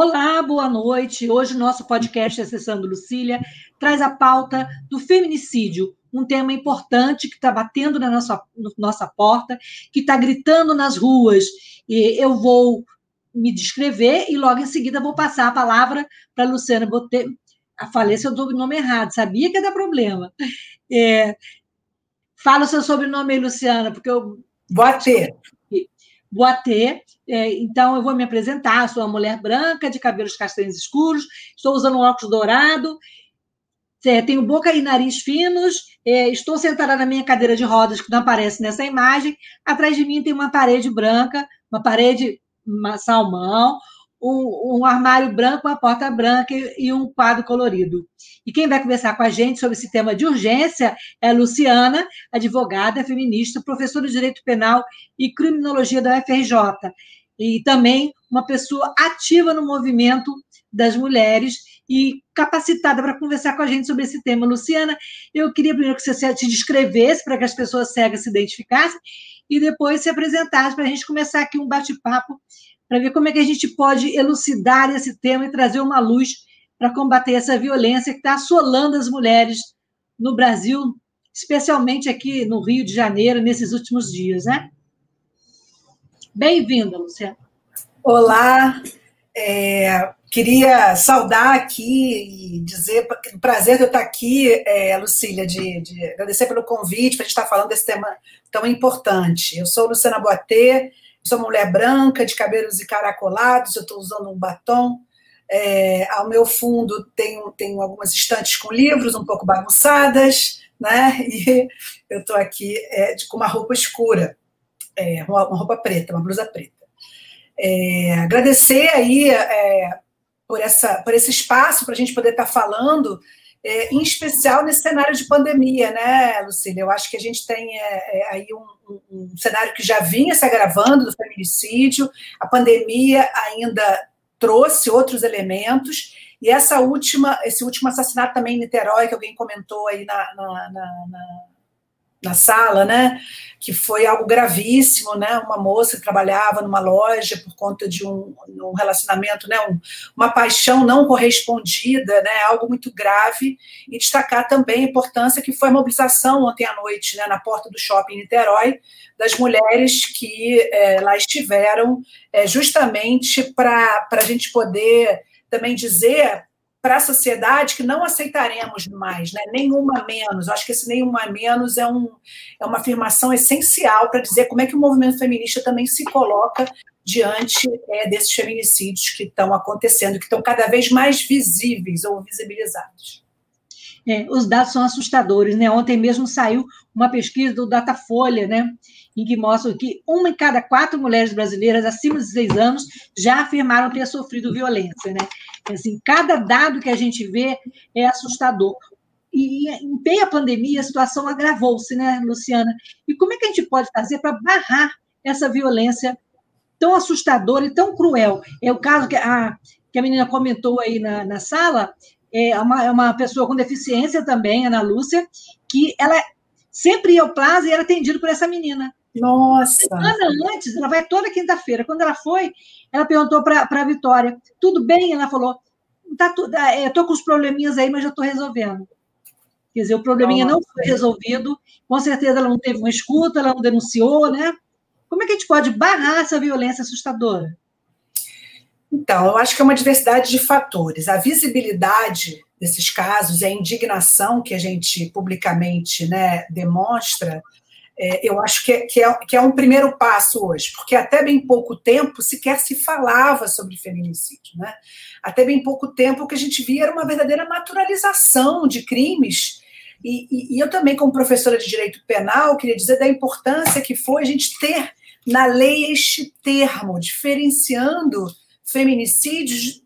Olá, boa noite. Hoje o nosso podcast Acessando Lucília traz a pauta do feminicídio, um tema importante que está batendo na nossa, na nossa porta, que está gritando nas ruas. E eu vou me descrever e logo em seguida vou passar a palavra para a Luciana Botê. Falei se eu dou o nome errado, sabia que ia dar problema. É, fala o seu sobrenome aí, Luciana, porque eu. Boatê. Boatê. É, então, eu vou me apresentar. Sou uma mulher branca, de cabelos castanhos escuros, estou usando um óculos dourado, é, tenho boca e nariz finos, é, estou sentada na minha cadeira de rodas, que não aparece nessa imagem. Atrás de mim tem uma parede branca, uma parede salmão, um, um, armário branco, uma porta branca e um quadro colorido. E quem vai conversar com a gente sobre esse tema de urgência é a Luciana, advogada, feminista, professora de Direito Penal e Criminologia da UFRJ. E também uma pessoa ativa no movimento das mulheres e capacitada para conversar com a gente sobre esse tema. Luciana, eu queria primeiro que você se descrevesse para que as pessoas cegas se identificassem e depois se apresentasse para a gente começar aqui um bate-papo para ver como é que a gente pode elucidar esse tema e trazer uma luz para combater essa violência que está assolando as mulheres no Brasil, especialmente aqui no Rio de Janeiro, nesses últimos dias, né? Bem-vinda, Luciana. Olá, é, queria saudar aqui e dizer o prazer de eu estar aqui, é, Lucília, de, de agradecer pelo convite para a gente estar falando desse tema tão importante. Eu sou Luciana Boatê, Sou mulher branca, de cabelos encaracolados, eu estou usando um batom. É, ao meu fundo tenho, tenho algumas estantes com livros um pouco bagunçadas, né? E eu estou aqui é, com uma roupa escura, é, uma, uma, roupa preta, uma blusa preta. É, agradecer aí é, por, essa, por esse espaço para a gente poder estar tá falando é, em especial nesse cenário de pandemia, né, Lucília? Eu acho que a gente tem é, é, aí um, um, um, cenário que já vinha se agravando do feminicídio, a pandemia ainda trouxe outros elementos, e essa última, esse último assassinato também em Niterói, que alguém comentou aí na, na, na, na sala, né? Que foi algo gravíssimo, né? Uma moça que trabalhava numa loja por conta de um, um relacionamento, né? Um, uma paixão não correspondida, né? Algo muito grave. E destacar também a importância que foi a mobilização ontem à noite, né? Na porta do shopping em Niterói, das mulheres que é, lá estiveram, é, justamente para a gente poder também dizer para a sociedade que não aceitaremos mais, né? nenhuma menos. acho que esse nenhuma menos é, um, é uma afirmação essencial para dizer como é que o movimento feminista também se coloca diante é, desses feminicídios que estão acontecendo, que estão cada vez mais visíveis ou visibilizados. É, os dados são assustadores, né? Ontem mesmo saiu uma pesquisa do Datafolha, né? Em que mostra que uma em cada quatro mulheres brasileiras acima de 16 anos já afirmaram ter sofrido violência, né? Assim, cada dado que a gente vê é assustador. E em meio à pandemia, a situação agravou-se, né, Luciana? E como é que a gente pode fazer para barrar essa violência tão assustadora e tão cruel? É o caso que a, que a menina comentou aí na, na sala, é uma, é uma pessoa com deficiência também, Ana Lúcia, que ela sempre ia ao plaza e era atendido por essa menina. Nossa! Semana antes, ela vai toda quinta-feira. Quando ela foi, ela perguntou para a Vitória: tudo bem? Ela falou: tá tudo, é, estou com os probleminhas aí, mas já estou resolvendo. Quer dizer, o probleminha Nossa. não foi resolvido, com certeza ela não teve uma escuta, ela não denunciou, né? Como é que a gente pode barrar essa violência assustadora? Então, eu acho que é uma diversidade de fatores. A visibilidade desses casos, a indignação que a gente publicamente né, demonstra, é, eu acho que é, que, é, que é um primeiro passo hoje, porque até bem pouco tempo sequer se falava sobre feminicídio. Né? Até bem pouco tempo o que a gente via era uma verdadeira naturalização de crimes. E, e, e eu também, como professora de direito penal, queria dizer da importância que foi a gente ter na lei este termo, diferenciando feminicídios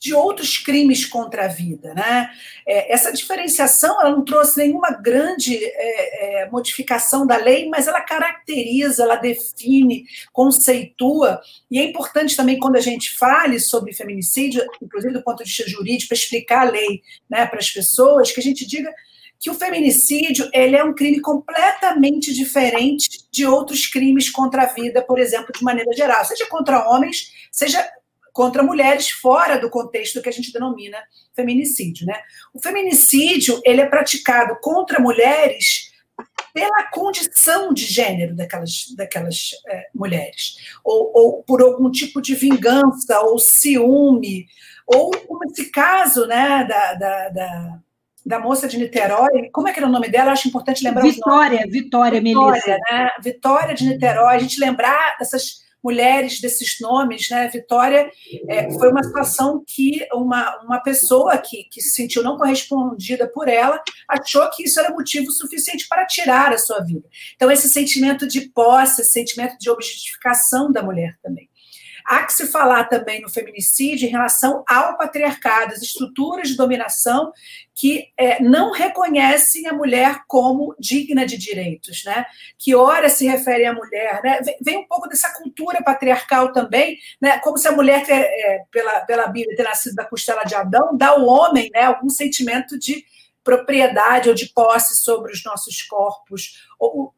de outros crimes contra a vida. Né? É, essa diferenciação ela não trouxe nenhuma grande é, é, modificação da lei, mas ela caracteriza, ela define, conceitua, e é importante também quando a gente fale sobre feminicídio, inclusive do ponto de vista jurídico, para explicar a lei né, para as pessoas, que a gente diga que o feminicídio ele é um crime completamente diferente de outros crimes contra a vida, por exemplo, de maneira geral, seja contra homens, seja contra mulheres fora do contexto que a gente denomina feminicídio, né? O feminicídio ele é praticado contra mulheres pela condição de gênero daquelas, daquelas é, mulheres, ou, ou, por algum tipo de vingança, ou ciúme, ou como esse caso né, da, da, da, da moça de Niterói, como é que era o nome dela? Eu acho importante lembrar Vitória, Vitória, Vitória, Melissa. Né? Vitória de Niterói, a gente lembrar dessas mulheres desses nomes, né? Vitória é, foi uma situação que uma, uma pessoa que, que se sentiu não correspondida por ela achou que isso era motivo suficiente para tirar a sua vida. Então, esse sentimento de posse, esse sentimento de objetificação da mulher também. Há que se falar também no feminicídio em relação ao patriarcado, as estruturas de dominação que é, não reconhecem a mulher como digna de direitos, né? Que ora se refere à mulher, né? Vem um pouco dessa cultura patriarcal também, né? Como se a mulher, é, pela, pela Bíblia, ter nascido da costela de Adão, dá ao homem, né? Algum sentimento de propriedade ou de posse sobre os nossos corpos, ou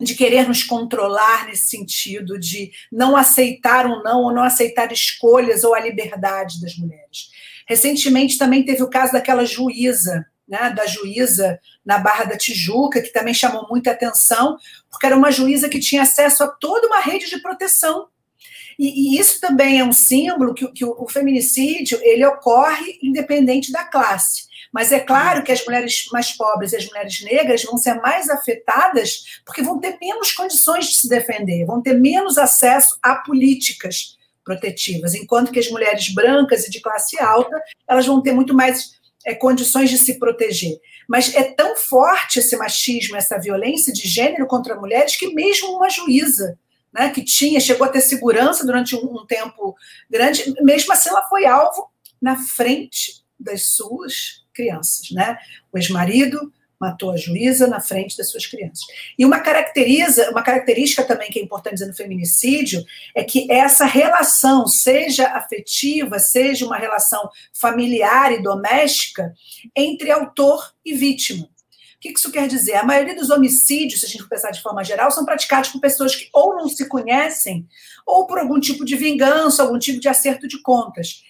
de querer nos controlar nesse sentido, de não aceitar ou não, ou não aceitar escolhas ou a liberdade das mulheres. Recentemente também teve o caso daquela juíza, né, da juíza na Barra da Tijuca, que também chamou muita atenção, porque era uma juíza que tinha acesso a toda uma rede de proteção. E, e isso também é um símbolo que, que o, o feminicídio ele ocorre independente da classe. Mas é claro que as mulheres mais pobres e as mulheres negras vão ser mais afetadas porque vão ter menos condições de se defender, vão ter menos acesso a políticas protetivas, enquanto que as mulheres brancas e de classe alta elas vão ter muito mais é, condições de se proteger. Mas é tão forte esse machismo, essa violência de gênero contra mulheres que mesmo uma juíza né, que tinha, chegou a ter segurança durante um, um tempo grande, mesmo assim ela foi alvo na frente das suas crianças, né? O ex-marido matou a juíza na frente das suas crianças. E uma caracteriza, uma característica também que é importante dizer no feminicídio é que essa relação, seja afetiva, seja uma relação familiar e doméstica, entre autor e vítima. O que isso quer dizer? A maioria dos homicídios, se a gente pensar de forma geral, são praticados por pessoas que ou não se conhecem, ou por algum tipo de vingança, algum tipo de acerto de contas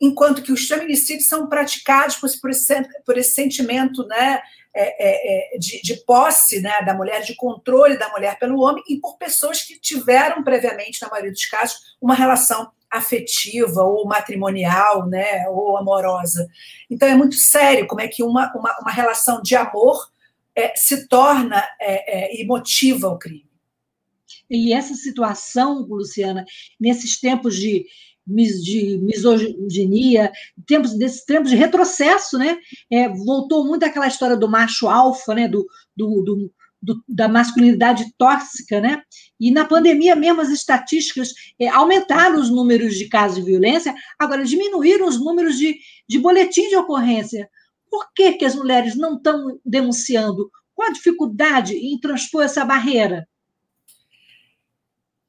enquanto que os feminicídios são praticados por, esse, por esse sentimento né, é, é, é, de, de, posse né, da mulher, de controle da mulher pelo homem, e por pessoas que tiveram previamente, na maioria dos casos, uma relação afetiva ou matrimonial, né, ou amorosa. Então é muito sério como é que uma, uma, uma relação de amor é, se torna é, é, e motiva o crime. E essa situação, Luciana, nesses tempos de de misoginia, tempos desses tempos de retrocesso, né? É, voltou muito aquela história do macho alfa, né? Do, do, do, do, da masculinidade tóxica, né? E na pandemia mesmo as estatísticas é, aumentaram os números de casos de violência, agora diminuíram os números de, de boletim de ocorrência. Por que, que as mulheres não estão denunciando? Qual a dificuldade em transpor essa barreira?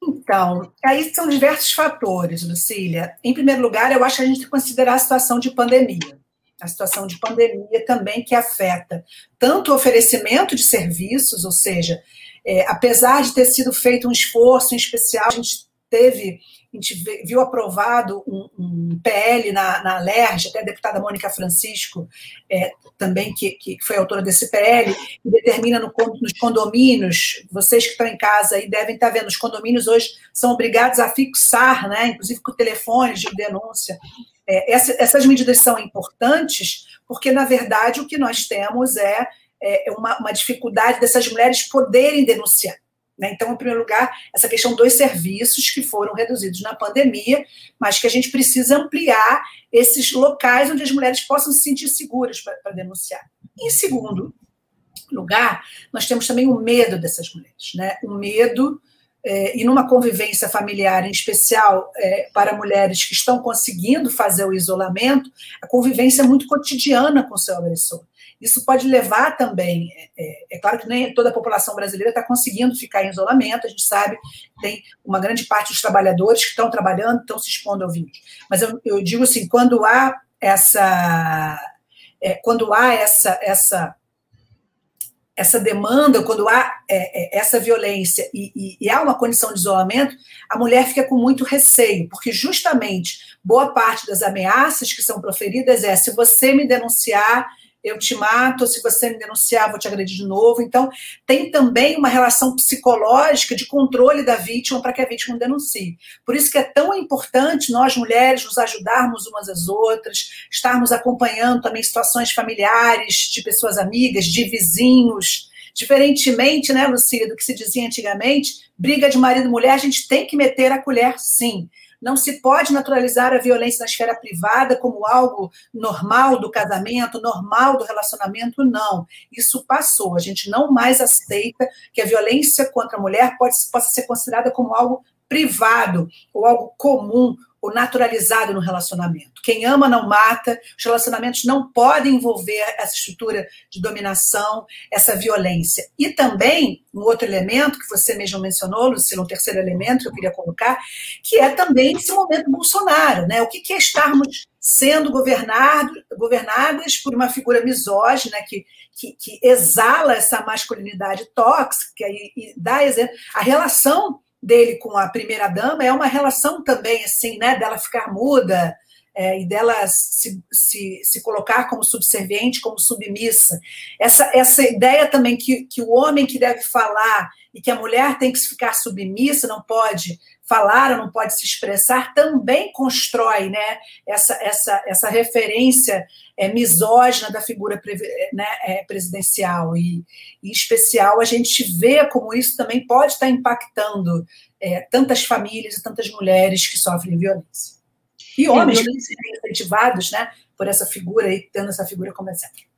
Então, aí são diversos fatores, Lucília. Em primeiro lugar, eu acho que a gente tem que considerar a situação de pandemia. A situação de pandemia também que afeta tanto o oferecimento de serviços, ou seja, é, apesar de ter sido feito um esforço em especial, a gente teve a gente viu aprovado um, um PL na, na LERJ, até a deputada Mônica Francisco, é, também, que, que foi autora desse PL, que determina no, nos condomínios, vocês que estão em casa e devem estar vendo, os condomínios hoje são obrigados a fixar, né, inclusive com telefones de denúncia. É, essa, essas medidas são importantes, porque, na verdade, o que nós temos é, é uma, uma dificuldade dessas mulheres poderem denunciar. Né? Então, em primeiro lugar, essa questão dos serviços que foram reduzidos na pandemia, mas que a gente precisa ampliar esses locais onde as mulheres possam se sentir seguras para denunciar. Em segundo lugar, nós temos também o medo dessas mulheres, né? o medo é, e numa convivência familiar, em especial é, para mulheres que estão conseguindo fazer o isolamento, a convivência é muito cotidiana com o seu agressor. Isso pode levar também, é, é claro que nem toda a população brasileira está conseguindo ficar em isolamento, a gente sabe tem uma grande parte dos trabalhadores que estão trabalhando, estão se expondo ao vírus. Mas eu, eu digo assim, quando há essa, é, quando há essa, essa essa demanda, quando há é, é, essa violência e, e, e, há uma condição de isolamento, a mulher fica com muito receio, porque justamente boa parte das ameaças que são proferidas é: se você me denunciar, eu te mato, se você me denunciar, vou te agredir de novo. Então, tem também uma relação psicológica de controle da vítima para que a vítima denuncie. Por isso que é tão importante nós, mulheres, nos ajudarmos umas às outras, estarmos acompanhando também situações familiares, de pessoas amigas, de vizinhos. Diferentemente, né, Lucília, do que se dizia antigamente, briga de marido e mulher, a gente tem que meter a colher, sim. Não se pode naturalizar a violência na esfera privada como algo normal do casamento, normal do relacionamento, não. Isso passou. A gente não mais aceita que a violência contra a mulher pode, possa ser considerada como algo privado ou algo comum ou naturalizado no relacionamento. Quem ama não mata, os relacionamentos não podem envolver essa estrutura de dominação, essa violência. E também, um outro elemento que você mesmo mencionou, Lucila, um terceiro elemento que eu queria colocar, que é também esse momento Bolsonaro. Né? O que é estarmos sendo governado, governadas por uma figura misógina que, que, que exala essa masculinidade tóxica e, e dá exemplo. A relação dele com a primeira dama é uma relação também assim, né, dela ficar muda é, e dela se, se, se colocar como subserviente, como submissa. Essa, essa ideia também que, que o homem que deve falar e que a mulher tem que ficar submissa, não pode falar, não pode se expressar, também constrói né, essa, essa, essa referência é, misógina da figura né, é, presidencial. E, em especial, a gente vê como isso também pode estar impactando é, tantas famílias e tantas mulheres que sofrem violência. E homens que serem incentivados né, por essa figura e tendo essa figura como exemplo.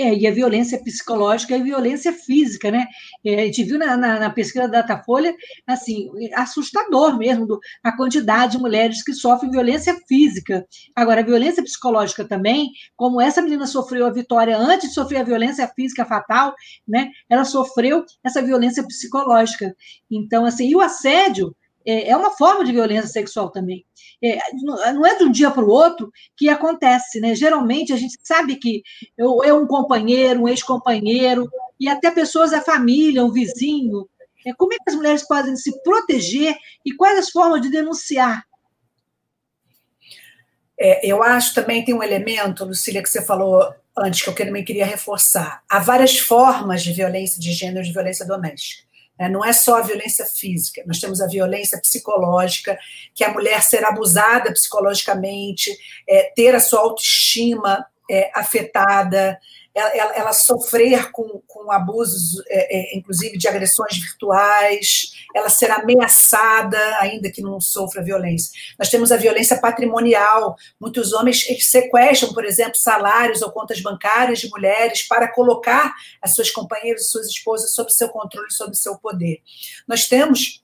É, e a violência psicológica e a violência física, né? É, a gente viu na, na, na, pesquisa da Datafolha, assim, assustador mesmo do, a quantidade de mulheres que sofrem violência física. Agora, a violência psicológica também, como essa menina sofreu a vitória antes de sofrer a violência física fatal, né? Ela sofreu essa violência psicológica. Então, assim, e o assédio é, é uma forma de violência sexual também. É, não é de um dia para o outro que acontece, né? Geralmente a gente sabe que eu um companheiro, um ex-companheiro, e até pessoas da família, um vizinho. É, como é que as mulheres podem se proteger e quais as formas de denunciar? É, eu acho também tem um elemento, Lucília, que você falou antes, que eu também queria reforçar. Há várias formas de violência de gênero, de violência doméstica. É, não é só a violência física, nós temos a violência psicológica, que a mulher ser abusada psicologicamente, é, ter a sua autoestima é, afetada, ela, ela, sofrer com, com abusos, é, é, inclusive de agressões virtuais, ela ser ameaçada, ainda que não sofra violência. Nós temos a violência patrimonial. Muitos homens sequestram, por exemplo, salários ou contas bancárias de mulheres para colocar as suas companheiras suas esposas sob seu controle, sob seu poder. Nós temos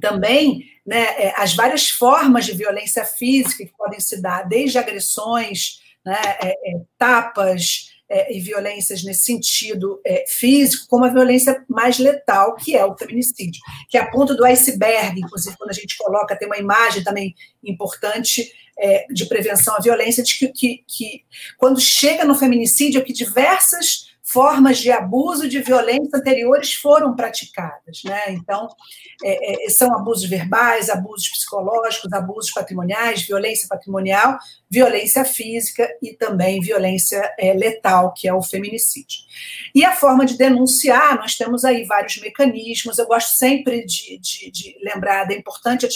também né, é, as várias formas de violência física que podem se dar, desde agressões, né, é, é, tapas, é, e violências nesse sentido é, físico, como a violência mais letal, que é o feminicídio, que é a ponta do iceberg, inclusive quando a gente coloca, tem uma imagem também importante é, de prevenção à violência, de que, que, que quando chega no feminicídio, é que diversas formas de abuso, de violência anteriores foram praticadas. Né? Então, é, é, são abusos verbais, abusos psicológicos, abusos patrimoniais, violência patrimonial, violência física e também violência é, letal, que é o feminicídio. E a forma de denunciar, nós temos aí vários mecanismos, eu gosto sempre de, de, de lembrar da importante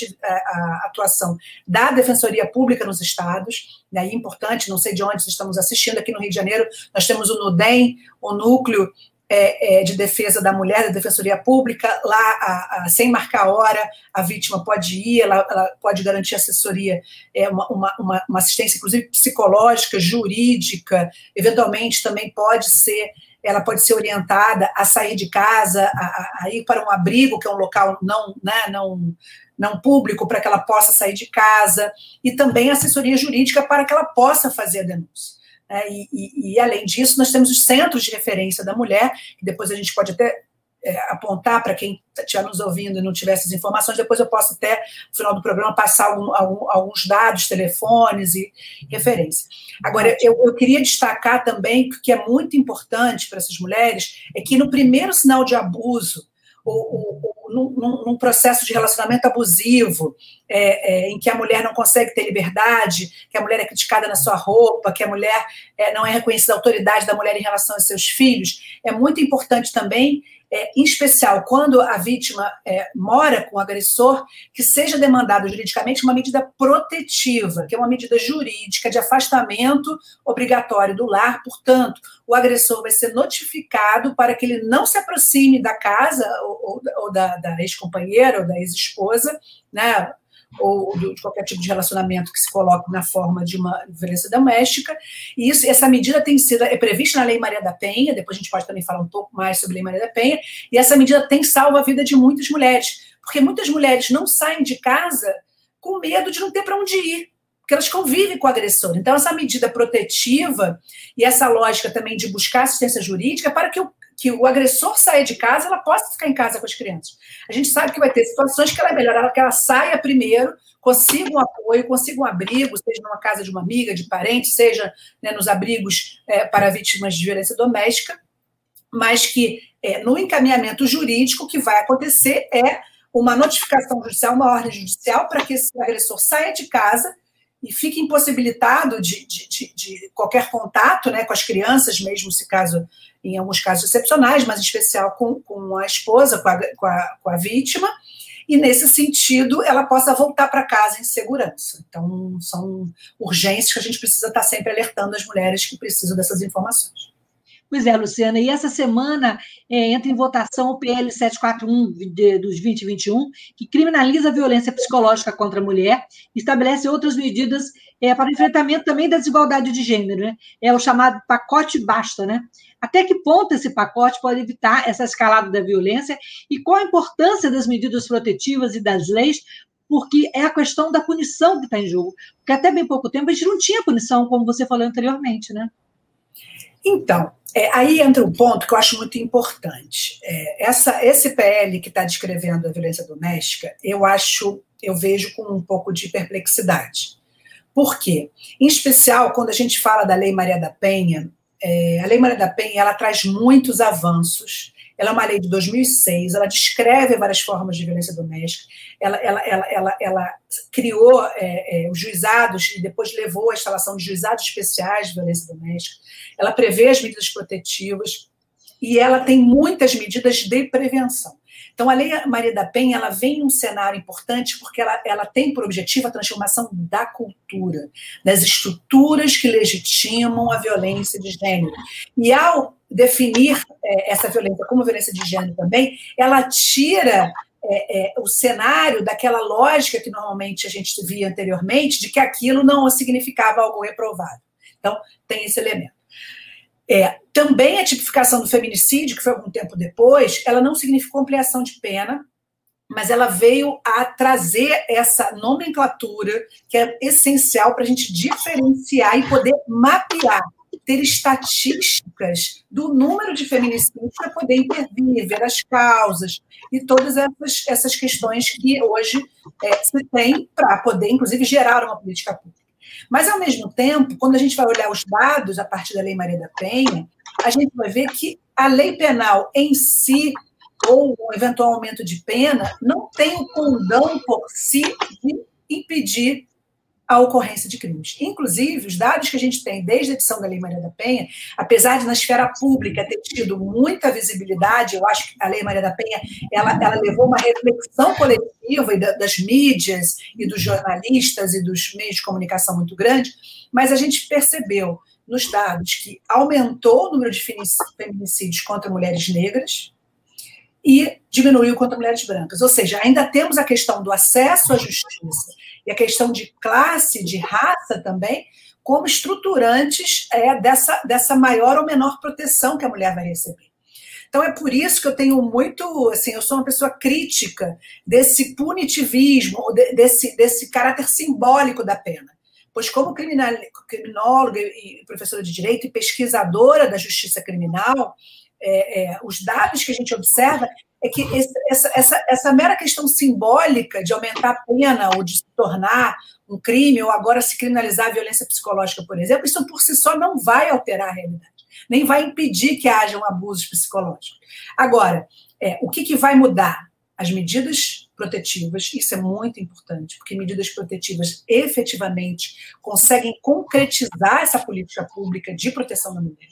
atuação da Defensoria Pública nos estados, né, importante, não sei de onde estamos assistindo, aqui no Rio de Janeiro, nós temos o NUDEM, o Núcleo é, é, de Defesa da Mulher, da Defensoria Pública, lá, a, a, sem marcar hora, a vítima pode ir, ela, ela pode garantir assessoria, é, uma, uma, uma, assistência, inclusive psicológica, jurídica, eventualmente também pode ser ela pode ser orientada a sair de casa, a, a ir para um abrigo, que é um local não, né, não, não público, para que ela possa sair de casa, e também assessoria jurídica para que ela possa fazer a denúncia. É, e, e, e, além disso, nós temos os centros de referência da mulher, que depois a gente pode até é, apontar para quem estiver nos ouvindo e não tiver essas informações, depois eu posso até, no final do programa, passar algum, algum, alguns dados, telefones e referência. Agora, eu, eu queria destacar também que é muito importante para essas mulheres é que no primeiro sinal de abuso, ou, ou, num, num, processo de relacionamento abusivo, é, é, em que a mulher não consegue ter liberdade, que a mulher é criticada na sua roupa, que a mulher é, não é reconhecida a autoridade da mulher em relação aos seus filhos, é muito importante também é, em especial quando a vítima é, mora com o agressor, que seja demandado juridicamente uma medida protetiva, que é uma medida jurídica de afastamento obrigatório do lar. Portanto, o agressor vai ser notificado para que ele não se aproxime da casa ou, ou, ou da, da ex-companheira ou da ex-esposa, né? Ou de qualquer tipo de relacionamento que se coloque na forma de uma violência doméstica. E isso, essa medida tem sido é prevista na Lei Maria da Penha, depois a gente pode também falar um pouco mais sobre a Lei Maria da Penha, e essa medida tem salvo a vida de muitas mulheres, porque muitas mulheres não saem de casa com medo de não ter para onde ir, porque elas convivem com o agressor. Então, essa medida protetiva e essa lógica também de buscar assistência jurídica para que o que o agressor saia de casa, ela possa ficar em casa com as crianças. A gente sabe que vai ter situações que ela é melhor que ela saia primeiro, consiga um apoio, consiga um abrigo, seja numa casa de uma amiga, de parente, seja né, nos abrigos é, para vítimas de violência doméstica, mas que é, no encaminhamento jurídico o que vai acontecer é uma notificação judicial, uma ordem judicial para que esse agressor saia de casa e fique impossibilitado de, de, de, de, qualquer contato né, com as crianças, mesmo se caso, em alguns casos excepcionais, mas em especial com, com a esposa, com a, com, a, com a vítima, e nesse sentido ela possa voltar para casa em segurança. Então, são urgências que a gente precisa estar sempre alertando as mulheres que precisam dessas informações. Pois é, Luciana, e essa semana é, entra em votação o PL 741 de, dos 2021, que criminaliza a violência psicológica contra a mulher e estabelece outras medidas é, para o enfrentamento também da desigualdade de gênero, né? É o chamado pacote basta, né? Até que ponto esse pacote pode evitar essa escalada da violência e qual a importância das medidas protetivas e das leis porque é a questão da punição que está em jogo. Porque até bem pouco tempo a gente não tinha punição, como você falou anteriormente, né? Então, é, aí entra um ponto que eu acho muito importante. É, essa, esse PL que está descrevendo a violência doméstica, eu acho, eu vejo com um pouco de perplexidade. Por quê? Em especial, quando a gente fala da Lei Maria da Penha, é, a Lei Maria da Penha ela traz muitos avanços ela é uma lei de 2006, ela descreve várias formas de violência doméstica, ela, ela, ela, ela, ela criou é, é, os juizados e depois levou à instalação de juizados especiais de violência doméstica, ela prevê as medidas protetivas e ela tem muitas medidas de prevenção. Então, a Lei Maria da Penha ela vem em um cenário importante porque ela, ela tem por objetivo a transformação da cultura, das estruturas que legitimam a violência de gênero. E ao definir é, essa violência como violência de gênero também, ela tira é, é, o cenário daquela lógica que normalmente a gente via anteriormente, de que aquilo não significava algo reprovável. Então, tem esse elemento. É, também a tipificação do feminicídio, que foi algum tempo depois, ela não significou ampliação de pena, mas ela veio a trazer essa nomenclatura que é essencial para a gente diferenciar e poder mapear ter estatísticas do número de feminicídios para poder intervir, ver as causas e todas essas, essas questões que hoje é, se tem para poder, inclusive, gerar uma política pública. Mas, ao mesmo tempo, quando a gente vai olhar os dados a partir da Lei Maria da Penha, a gente vai ver que a lei penal em si, ou o eventual aumento de pena, não tem o condão por si de impedir a ocorrência de crimes. Inclusive, os dados que a gente tem desde a edição da Lei Maria da Penha, apesar de na esfera pública ter tido muita visibilidade, eu acho que a Lei Maria da Penha ela, ela levou uma reflexão coletiva das mídias e dos jornalistas e dos meios de comunicação muito grande, mas a gente percebeu nos dados que aumentou o número de feminicídios contra mulheres negras, e diminuiu contra mulheres brancas. Ou seja, ainda temos a questão do acesso à justiça e a questão de classe, de raça também, como estruturantes é, dessa, dessa maior ou menor proteção que a mulher vai receber. Então é por isso que eu tenho muito, assim, eu sou uma pessoa crítica desse punitivismo, desse, desse caráter simbólico da pena. Pois como criminóloga e professora de direito e pesquisadora da justiça criminal, é, é, os dados que a gente observa é que esse, essa, essa, essa mera questão simbólica de aumentar a pena ou de se tornar um crime, ou agora se criminalizar a violência psicológica, por exemplo, isso por si só não vai alterar a realidade, nem vai impedir que hajam abusos psicológicos. Agora, é, o que, que vai mudar? As medidas protetivas, isso é muito importante, porque medidas protetivas efetivamente conseguem concretizar essa política pública de proteção da mulher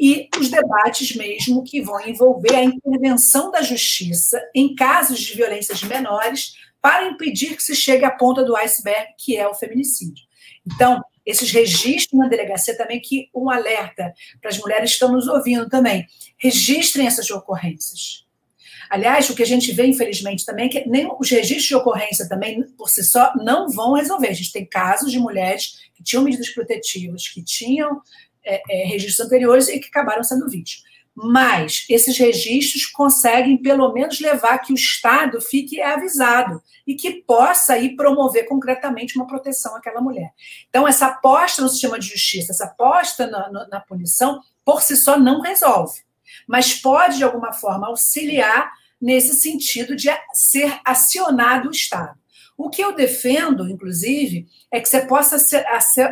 e os debates mesmo que vão envolver a intervenção da justiça em casos de violências menores para impedir que se chegue à ponta do iceberg, que é o feminicídio. Então, esses registros na delegacia também, que um alerta para as mulheres que estão nos ouvindo também, registrem essas ocorrências. Aliás, o que a gente vê, infelizmente, também é que nem os registros de ocorrência também, por si só, não vão resolver. A gente tem casos de mulheres que tinham medidas protetivas, que tinham é, é, registros anteriores e que acabaram sendo vítimas. Mas esses registros conseguem, pelo menos, levar que o Estado fique avisado e que possa ir promover concretamente uma proteção àquela mulher. Então, essa aposta no sistema de justiça, essa aposta na, na, na punição, por si só não resolve, mas pode, de alguma forma, auxiliar nesse sentido de ser acionado o Estado. O que eu defendo, inclusive, é que você possa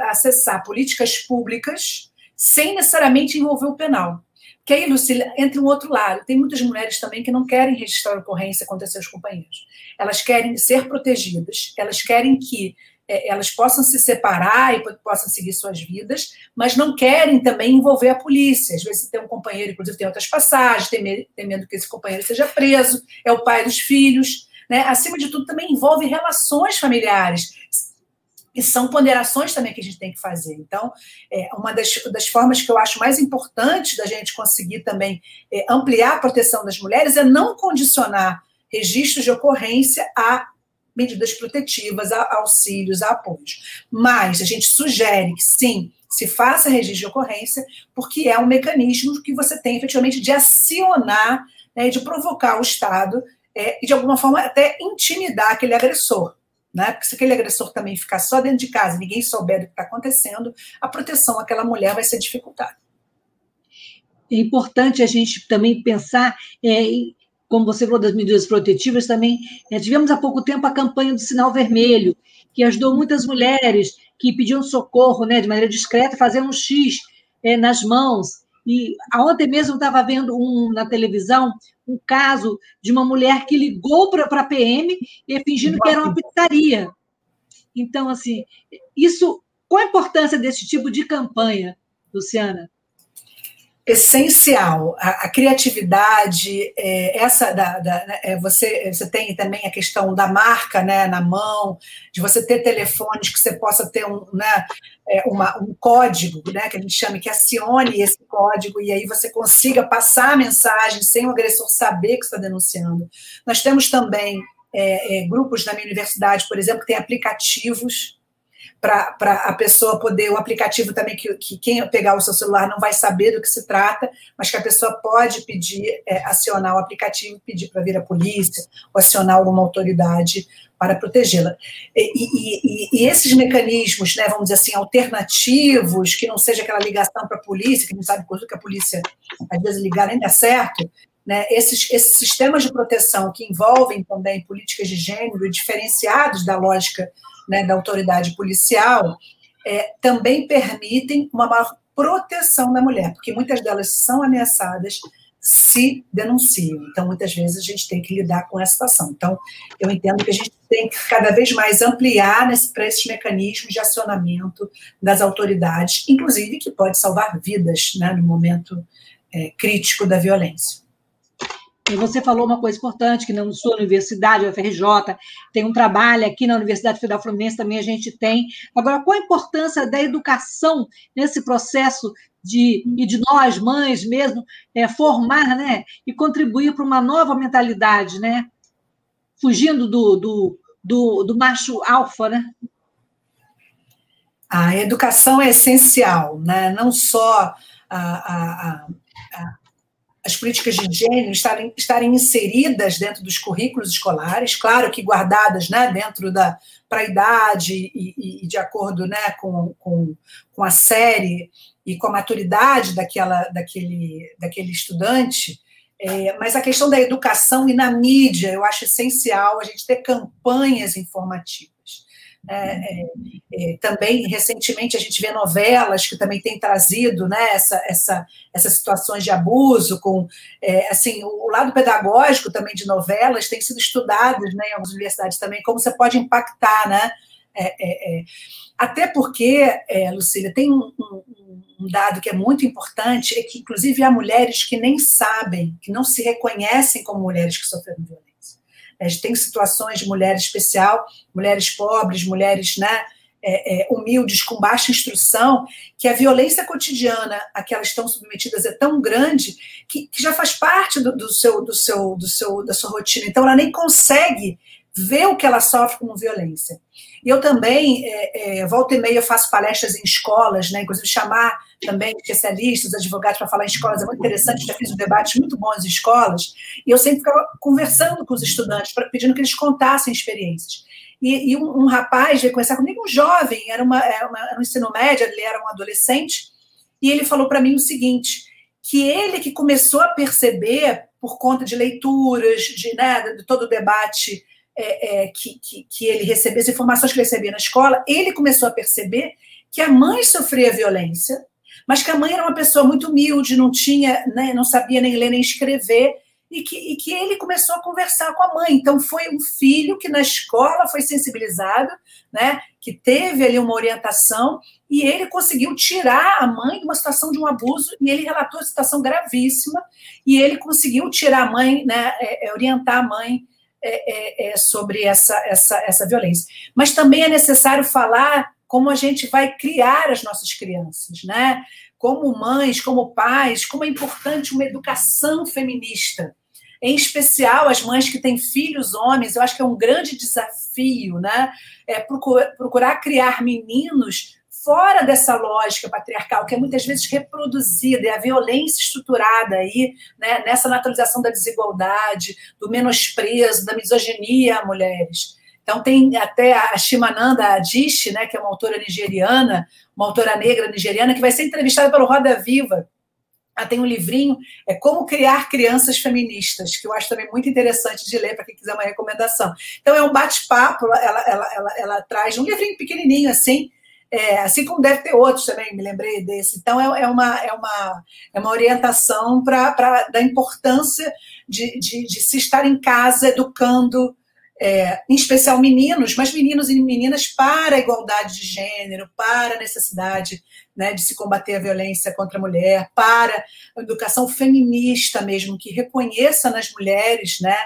acessar políticas públicas sem necessariamente envolver o penal. Que aí, Lucília, entra um outro lado. Tem muitas mulheres também que não querem registrar ocorrência contra seus companheiros. Elas querem ser protegidas, elas querem que é, elas possam se separar e possam seguir suas vidas, mas não querem também envolver a polícia. Às vezes tem um companheiro, inclusive tem outras passagens, tem medo, tem medo que esse companheiro seja preso, é o pai dos filhos. Né? Acima de tudo, também envolve relações familiares e são ponderações também que a gente tem que fazer. Então, é, uma das, das formas que eu acho mais importantes da gente conseguir também é, ampliar a proteção das mulheres é não condicionar registros de ocorrência a medidas protetivas, a auxílios, a apoios. Mas a gente sugere que sim, se faça registro de ocorrência, porque é um mecanismo que você tem efetivamente de acionar, né, de provocar o Estado é, e de alguma forma até intimidar aquele agressor né? Porque se aquele agressor também ficar só dentro de casa e ninguém souber do que está acontecendo, a proteção àquela mulher vai ser dificultada. É importante a gente também pensar, é, como você falou das medidas protetivas, também é, tivemos há pouco tempo a campanha do sinal vermelho, que ajudou muitas mulheres que pediam socorro né, de maneira discreta, fazendo um X é, nas mãos. E ontem mesmo estava vendo um, na televisão um caso de uma mulher que ligou para a PM e fingindo que era uma pizzaria. Então, assim, isso. Qual a importância desse tipo de campanha, Luciana? Essencial. A, a criatividade, é, essa da, da né, é, você, você tem também a questão da marca né, na mão, de você ter telefones que você possa ter um, né, é, uma, um código, né, que a gente chama, que acione esse código e aí você consiga passar a mensagem sem o agressor saber que está denunciando. Nós temos também é, é, grupos na minha universidade, por exemplo, que tem aplicativos para a pessoa poder, o aplicativo também, que, que, quem pegar o seu celular não vai saber do que se trata, mas que a pessoa pode pedir, é, acionar o aplicativo, pedir para vir a polícia, ou acionar alguma autoridade para protegê-la. E, e, e, e, esses mecanismos, né, vamos dizer assim, alternativos, que não seja aquela ligação para a polícia, que não sabe coisa que a polícia, às vezes, ligar nem dá certo, né, esses, esses sistemas de proteção que envolvem também políticas de gênero diferenciados da lógica né, da autoridade policial, é, também permitem uma maior proteção da mulher, porque muitas delas são ameaçadas se denunciam. Então, muitas vezes, a gente tem que lidar com essa situação. Então, eu entendo que a gente tem que cada vez mais ampliar para esses mecanismos de acionamento das autoridades, inclusive que pode salvar vidas né, no momento é, crítico da violência. E você falou uma coisa importante, que na sua universidade, a UFRJ, tem um trabalho aqui na Universidade Federal Fluminense também a gente tem. Agora, qual a importância da educação nesse processo de, e de nós, mães mesmo, é, formar né, e contribuir para uma nova mentalidade, né? Fugindo do, do, do, do macho alfa, né? a educação é essencial, né? não só a, a, a, as políticas de gênero estarem, estarem inseridas dentro dos currículos escolares, claro que guardadas né, dentro da para a idade e, e, de acordo né, com, com, com a série e com a maturidade daquela, daquele, daquele estudante, é, mas a questão da educação e na mídia, eu acho essencial a gente ter campanhas informativas. É, é, é, também, recentemente, a gente vê novelas que também têm trazido né, essa, essa, essas situações de abuso, com é, assim, o lado pedagógico também de novelas tem sido estudado né, em algumas universidades também, como você pode impactar, né? É, até porque, Lucília, tem um, um, um dado que é muito importante, é que, inclusive, há mulheres que nem sabem, que não se reconhecem como mulheres que sofreram violência. A gente tem situações de mulher especial, mulheres pobres, mulheres né, é, é, humildes, com baixa instrução, que a violência cotidiana a que elas estão submetidas é tão grande que, que já faz parte do, do, seu, do, seu, do seu, da sua rotina. Então, ela nem consegue ver o que ela sofre como violência. E eu também, é, é, volta e meia, faço palestras em escolas, né, inclusive chamar também especialistas, advogados para falar em escolas, é muito interessante, já fiz um debate muito bons em escolas, e eu sempre ficava conversando com os estudantes, pedindo que eles contassem experiências. E, e um, um, rapaz veio conversar comigo, um jovem, era, uma, era, uma, era um ensino médio, ele era um adolescente, e ele falou para mim o seguinte, que ele que começou a perceber, por conta de leituras, de, né, de todo o debate é, é, que, que, que, ele recebia, as informações que ele recebia na escola, ele começou a perceber que a mãe sofria violência, mas que a mãe era uma pessoa muito humilde, não tinha, né, não sabia nem ler nem escrever, e que, e que ele começou a conversar com a mãe. Então, foi um filho que na escola foi sensibilizado, né, que teve ali uma orientação, e ele conseguiu tirar a mãe de uma situação de um abuso, e ele relatou a situação gravíssima, e ele conseguiu tirar a mãe, né, é, é orientar a mãe é, é, é, sobre essa, essa, essa violência. Mas também é necessário falar como a gente vai criar as nossas crianças, né? Como mães, como pais, como é importante uma educação feminista. Em especial as mães que têm filhos homens, eu acho que é um grande desafio, né? É procurar, procurar criar meninos fora dessa lógica patriarcal, que é muitas vezes reproduzida, e a violência estruturada aí, né, nessa naturalização da desigualdade, do menosprezo, da misoginia a mulheres. Então, tem até a Shimananda Adichie, né, que é uma autora nigeriana, uma autora negra nigeriana, que vai ser entrevistada pelo Roda Viva. Ela tem um livrinho, é Como Criar Crianças Feministas, que eu acho também muito interessante de ler para quem quiser uma recomendação. Então, é um bate-papo, ela, ela, ela, ela, traz um livrinho pequenininho assim, é, assim como deve ter outros também, me lembrei desse. Então, é, é uma, é, uma, é uma orientação pra, pra, da importância de, de, de se estar em casa educando, é, em especial meninos, mas meninos e meninas para a igualdade de gênero, para a necessidade né, de se combater a violência contra a mulher, para a educação feminista mesmo, que reconheça nas mulheres né,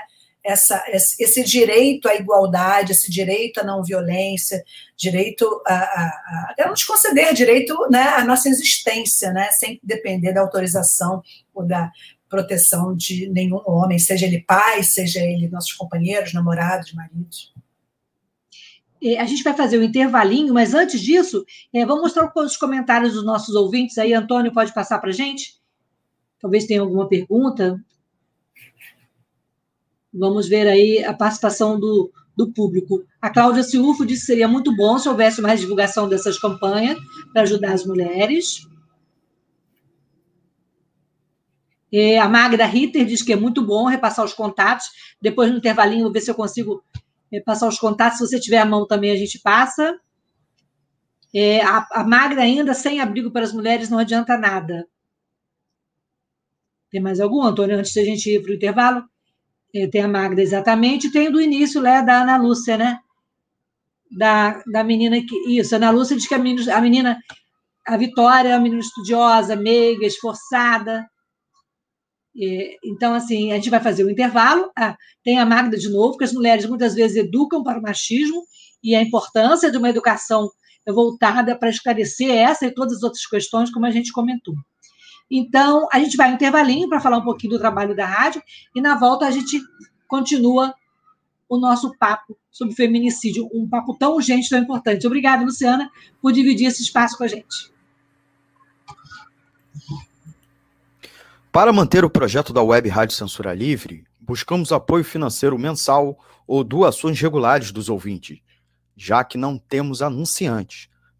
essa, esse direito à igualdade, esse direito à não violência, direito a, a, a nos conceder direito né, à nossa existência, né, sem depender da autorização ou da proteção de nenhum homem, seja ele pai, seja ele nossos companheiros, namorados, maridos. A gente vai fazer um intervalinho, mas antes disso, é, vamos mostrar os comentários dos nossos ouvintes. Aí, Antônio, pode passar para a gente? Talvez tenha alguma pergunta. Vamos ver aí a participação do, do público. A Cláudia Ciufo disse que seria muito bom se houvesse mais divulgação dessas campanhas para ajudar as mulheres. É, a Magda Ritter diz que é muito bom repassar os contatos. Depois, no intervalinho, vou ver se eu consigo passar os contatos. Se você tiver a mão também, a gente passa. É, a, a Magda ainda sem abrigo para as mulheres não adianta nada. Tem mais algum, Antônio, antes da gente ir para o intervalo? É, tem a Magda, exatamente, tem do início, né, da Ana Lúcia, né? Da, da menina que. Isso, a Ana Lúcia diz que a menina, a menina, a Vitória é uma menina estudiosa, meiga, esforçada. Então, assim, a gente vai fazer o um intervalo. Ah, tem a Magda de novo, que as mulheres muitas vezes educam para o machismo e a importância de uma educação voltada para esclarecer essa e todas as outras questões, como a gente comentou. Então, a gente vai um intervalinho para falar um pouquinho do trabalho da rádio e na volta a gente continua o nosso papo sobre feminicídio, um papo tão urgente, tão importante. Obrigada, Luciana, por dividir esse espaço com a gente. Para manter o projeto da Web Rádio Censura Livre, buscamos apoio financeiro mensal ou doações regulares dos ouvintes, já que não temos anunciantes,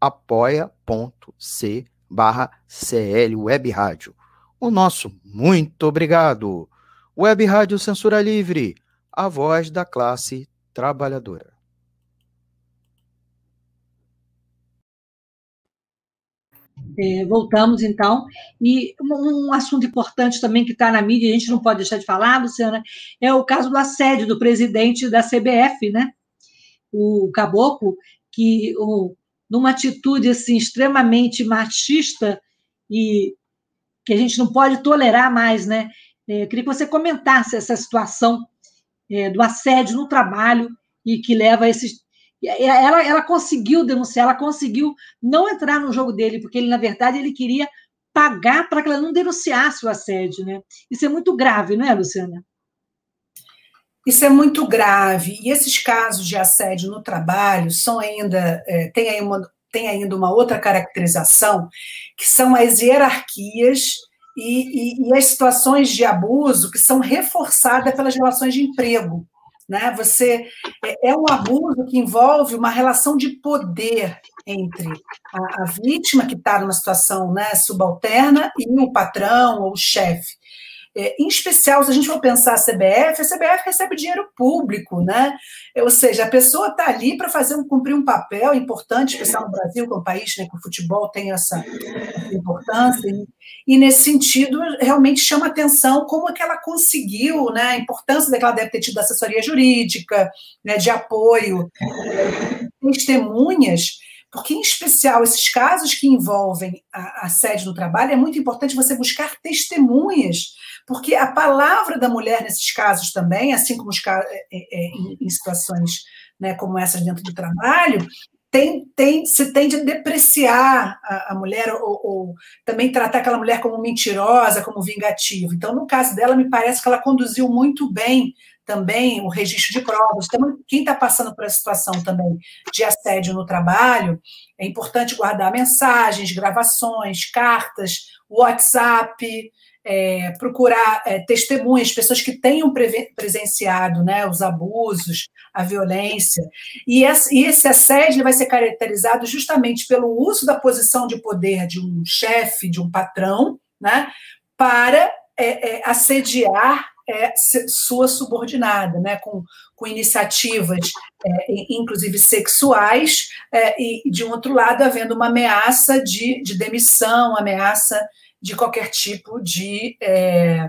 apoia.c barra CL Web Rádio. O nosso muito obrigado. Web Rádio Censura Livre, a voz da classe trabalhadora. É, voltamos, então, e um, assunto importante também que está na mídia, a gente não pode deixar de falar, Luciana, é o caso do assédio do presidente da CBF, né? O Caboclo, que o, numa atitude assim, extremamente machista e que a gente não pode tolerar mais, né? É, queria que você comentasse essa situação é, do assédio no trabalho e que leva a esses ela, ela conseguiu denunciar, ela conseguiu não entrar no jogo dele, porque ele, na verdade, ele queria pagar para que ela não denunciasse o assédio, né? Isso é muito grave, não é, Luciana? Isso é muito grave. E esses casos de assédio no trabalho são ainda, é, tem, aí uma, tem ainda uma outra caracterização, que são as hierarquias e, e, e as situações de abuso que são reforçadas pelas relações de emprego. Né? Você é, é um abuso que envolve uma relação de poder entre a, a vítima que está numa situação né, subalterna e o patrão ou o chefe. É, em especial, se a gente for pensar a CBF, a CBF recebe dinheiro público, né? Ou seja, a pessoa está ali para fazer um, cumprir um papel importante, especial no Brasil, que é um país né, que o futebol tem essa importância, e, nesse sentido realmente chama atenção como é que ela conseguiu, né? A importância daquela deve ter tido assessoria jurídica, né, de apoio, testemunhas porque, em especial, esses casos que envolvem a, a sede do trabalho, é muito importante você buscar testemunhas, porque a palavra da mulher nesses casos também, assim como os, é, é, em, em situações né, como essas dentro do trabalho, tem, tem, se tende a depreciar a, a mulher ou, ou, também tratar aquela mulher como mentirosa, como vingativa. Então, no caso dela, me parece que ela conduziu muito bem também o registro de provas. Então, quem está passando por essa situação também de assédio no trabalho, é importante guardar mensagens, gravações, cartas, WhatsApp, é, procurar é, testemunhas, pessoas que tenham presenciado né, os abusos, a violência. E esse, assédio vai ser caracterizado justamente pelo uso da posição de poder de um chefe, de um patrão, né, para é, é assediar é, sua subordinada, né, com, com iniciativas, é, inclusive sexuais, e, de um outro lado, havendo uma ameaça de, de demissão, ameaça de qualquer tipo de, é,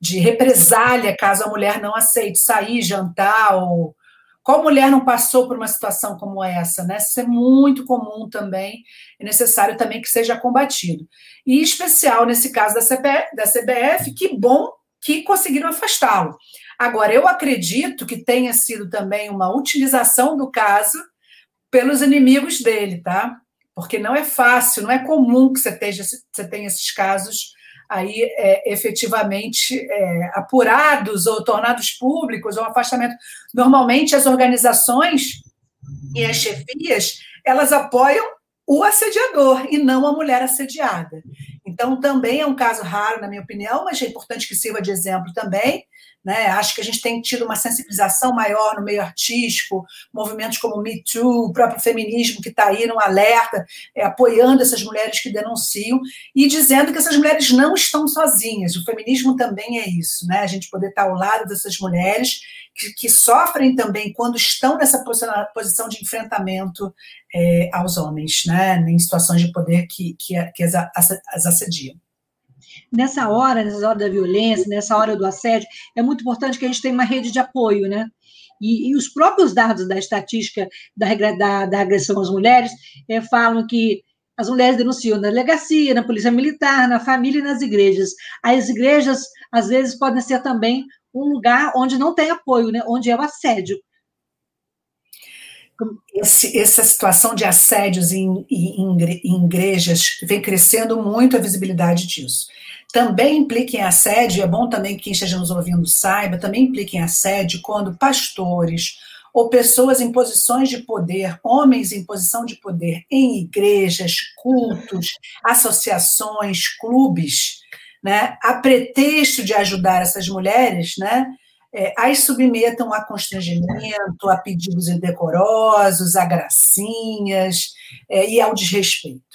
de represália caso a mulher não aceite sair, jantar ou. Qual mulher não passou por uma situação como essa, né? Isso é muito comum também, é necessário também que seja combatido. E especial nesse caso da, da CBF, que bom que conseguiram afastá-lo. Agora, eu acredito que tenha sido também uma utilização do caso pelos inimigos dele, tá? Porque não é fácil, não é comum que você tenha, você tenha esses casos aí é, efetivamente é, apurados ou tornados públicos, ou afastamento. Normalmente, as organizações e as chefias, elas apoiam o assediador e não a mulher assediada. Então, também é um caso raro, na minha opinião, mas é importante que sirva de exemplo também. Né? Acho que a gente tem tido uma sensibilização maior no meio artístico, movimentos como Me Too, o próprio feminismo que está aí no alerta, é, apoiando essas mulheres que denunciam e dizendo que essas mulheres não estão sozinhas. O feminismo também é isso, né? a gente poder estar ao lado dessas mulheres que, sofrem também quando estão nessa posição de enfrentamento é, aos homens, né, em situações de poder que, que, que as, as assediam. nessa hora, nessa hora da violência, nessa hora do assédio, é muito importante que a gente tenha uma rede de apoio, né? E, e os próprios dados da estatística da, da, da agressão às mulheres é, falam que as mulheres denunciam na delegacia, na polícia militar, na família e nas igrejas. As igrejas, às vezes, podem ser também um lugar onde não tem apoio, né? onde é o assédio. Esse, essa situação de assédios em, em, em, igrejas vem crescendo muito a visibilidade disso. Também implica em assédio, é bom também que quem esteja nos ouvindo saiba, também implica em assédio quando pastores ou pessoas em posições de poder, homens em posição de poder em igrejas, cultos, associações, clubes, né, a pretexto de ajudar essas mulheres, né, é, as submetam a constrangimento, a pedidos indecorosos, a gracinhas é, e ao desrespeito.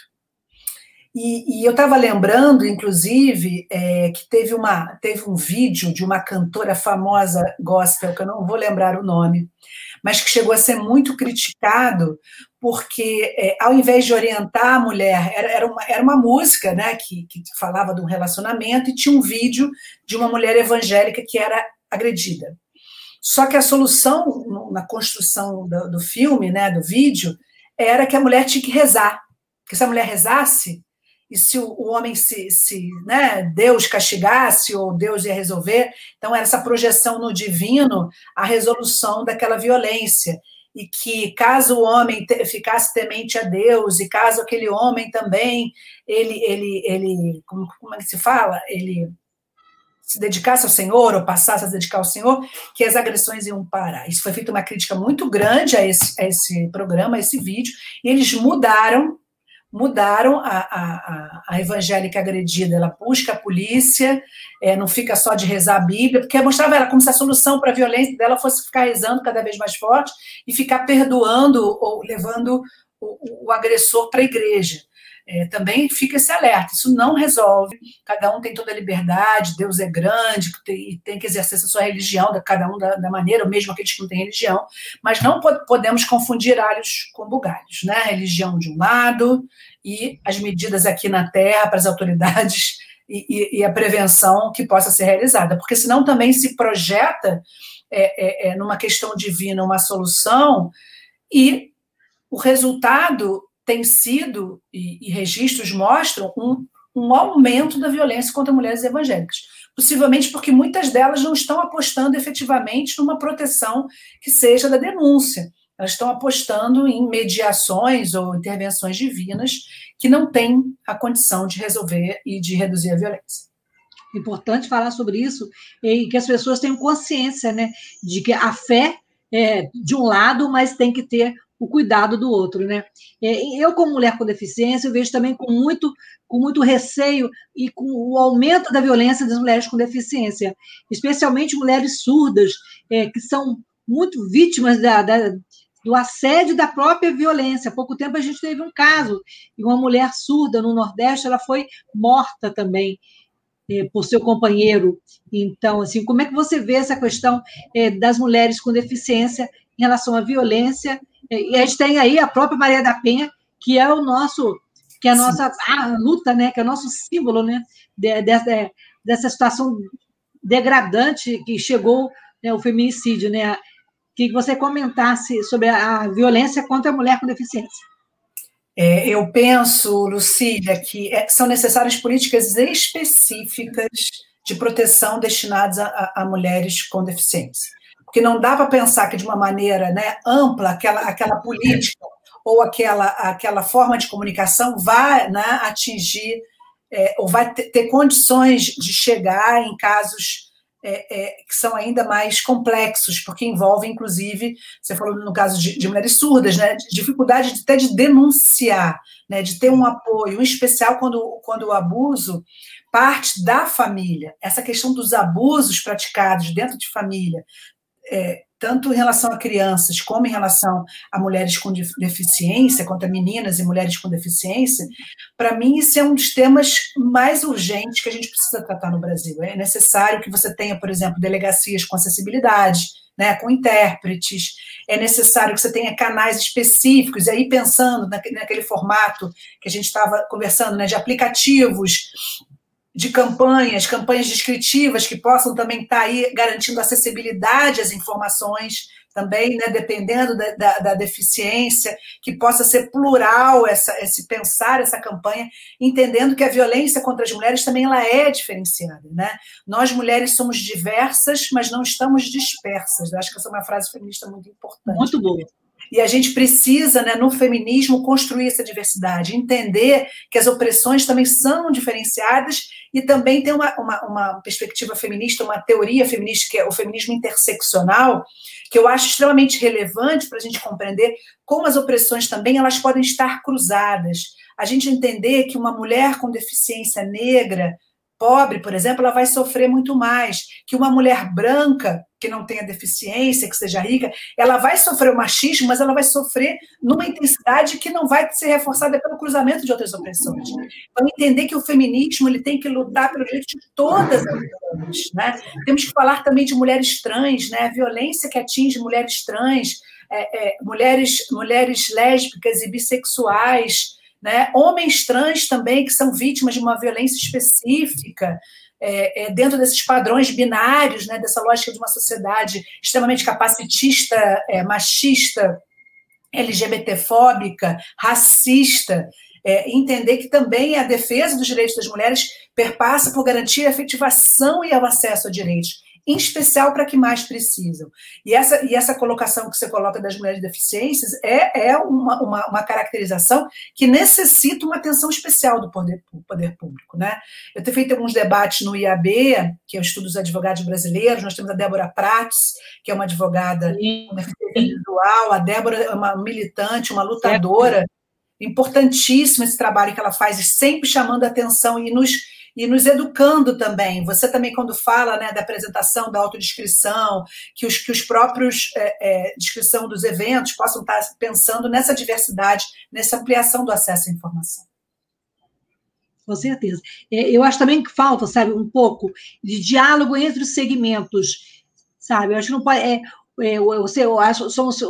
E, e eu estava lembrando, inclusive, é, que teve, uma, teve um vídeo de uma cantora famosa gospel, que eu não vou lembrar o nome, mas que chegou a ser muito criticado, porque é, ao invés de orientar a mulher, era, era, uma, era uma música né, que, que falava de um relacionamento e tinha um vídeo de uma mulher evangélica que era agredida. Só que a solução na construção do, do filme, né, do vídeo, era que a mulher tinha que rezar. Porque se a mulher rezasse, e se o, o homem se, se né, Deus castigasse ou Deus ia resolver, então era essa projeção no divino a resolução daquela violência e que caso o homem te, ficasse temente a Deus e caso aquele homem também ele ele ele como, como é que se fala ele se dedicasse ao Senhor ou passasse a se dedicar ao Senhor, que as agressões iam parar. Isso foi feita uma crítica muito grande a esse, a esse programa, a esse vídeo, e eles mudaram mudaram a, a, a, evangélica agredida, ela busca a polícia, é, não fica só de rezar a Bíblia, porque mostrava ela como se a solução para a violência dela fosse ficar rezando cada vez mais forte e ficar perdoando ou levando o, o agressor para a igreja é, também fica esse alerta. Isso não resolve. Cada um tem toda a liberdade, Deus é grande e tem, que exercer a sua religião, cada um da, da, maneira, mesmo aqueles que não têm religião. Mas não podemos confundir alhos com bugalhos, né? A religião de um lado e as medidas aqui na Terra para as autoridades e, e, e a prevenção que possa ser realizada, porque senão também se projeta é, é, é numa questão divina uma solução e o resultado tem sido, e, e registros mostram, um, um aumento da violência contra mulheres evangélicas. Possivelmente porque muitas delas não estão apostando efetivamente numa proteção que seja da denúncia. Elas estão apostando em mediações ou intervenções divinas que não têm a condição de resolver e de reduzir a violência. Importante falar sobre isso e que as pessoas tenham consciência né, de que a fé é de um lado, mas tem que ter o cuidado do outro, né? É, eu, como mulher com deficiência, eu vejo também com muito, com muito receio e com o aumento da violência das mulheres com deficiência, especialmente mulheres surdas, é, que são muito vítimas da, da, do assédio da própria violência. Há pouco tempo a gente teve um caso de uma mulher surda no Nordeste, ela foi morta também é, por seu companheiro. Então, assim, como é que você vê essa questão é, das mulheres com deficiência em relação à violência e a gente tem aí a própria Maria da Penha, que é o nosso, que é a nossa a luta, né? Que é o nosso símbolo, né? De, dessa, dessa situação degradante que chegou né, o feminicídio, né? Que você comentasse sobre a, a violência contra a mulher com deficiência. É, eu penso, Lucília, que é, são necessárias políticas específicas de proteção destinadas a, a mulheres com deficiência porque não dá para pensar que de uma maneira né, ampla aquela, aquela política ou aquela, aquela forma de comunicação vai né, atingir é, ou vai ter, ter, condições de chegar em casos é, é, que são ainda mais complexos, porque envolvem, inclusive, você falou no caso de, de mulheres surdas, né, dificuldade de, até de denunciar, né, de ter um apoio, em especial quando, quando o abuso parte da família. Essa questão dos abusos praticados dentro de família, é, tanto em relação a crianças como em relação a mulheres com deficiência, quanto a meninas e mulheres com deficiência, para mim isso é um dos temas mais urgentes que a gente precisa tratar no Brasil. É necessário que você tenha, por exemplo, delegacias com acessibilidade, né, com intérpretes, é necessário que você tenha canais específicos, e aí pensando naquele formato que a gente estava conversando, né, de aplicativos de campanhas, campanhas descritivas que possam também estar aí garantindo acessibilidade às informações, também, né, dependendo da, da, da, deficiência, que possa ser plural essa, esse pensar essa campanha, entendendo que a violência contra as mulheres também ela é diferenciada, né? Nós mulheres somos diversas, mas não estamos dispersas. Eu acho que essa é uma frase feminista muito importante. Muito boa. E a gente precisa, né, no feminismo, construir essa diversidade, entender que as opressões também são diferenciadas e também tem uma, uma, uma perspectiva feminista, uma teoria feminista, que é o feminismo interseccional, que eu acho extremamente relevante para a gente compreender como as opressões também elas podem estar cruzadas. A gente entender que uma mulher com deficiência negra pobre, por exemplo, ela vai sofrer muito mais que uma mulher branca que não tenha deficiência, que seja rica, ela vai sofrer o machismo, mas ela vai sofrer numa intensidade que não vai ser reforçada pelo cruzamento de outras opressões. Então, entender que o feminismo ele tem que lutar pelo direito de todas as mulheres. Né? Temos que falar também de mulheres trans, né? a violência que atinge mulheres trans, é, é, mulheres, mulheres lésbicas e bissexuais, né? Homens trans também, que são vítimas de uma violência específica, é, é, dentro desses padrões binários, né? dessa lógica de uma sociedade extremamente capacitista, é, machista, LGBTfóbica, racista. É, entender que também a defesa dos direitos das mulheres perpassa por garantir a efetivação e o acesso a direitos em especial para que mais precisam. E essa, e essa colocação que você coloca das mulheres deficiências é, é uma, uma, uma caracterização que necessita uma atenção especial do poder, poder público. Né? Eu tenho feito alguns debates no IAB, que é o Estudo dos Advogados Brasileiros, nós temos a Débora Prates, que é uma advogada visual, a Débora é uma militante, uma lutadora, importantíssimo esse trabalho que ela faz, sempre chamando a atenção e nos e nos educando também. Você também, quando fala né, da apresentação, da autodescrição, que os, que os próprios é, é, descrição dos eventos possam estar pensando nessa diversidade, nessa ampliação do acesso à informação. Com certeza. É, eu acho também que falta, sabe, um pouco de diálogo entre os segmentos, sabe? Eu acho que não pode. É, é, você, eu acho, somos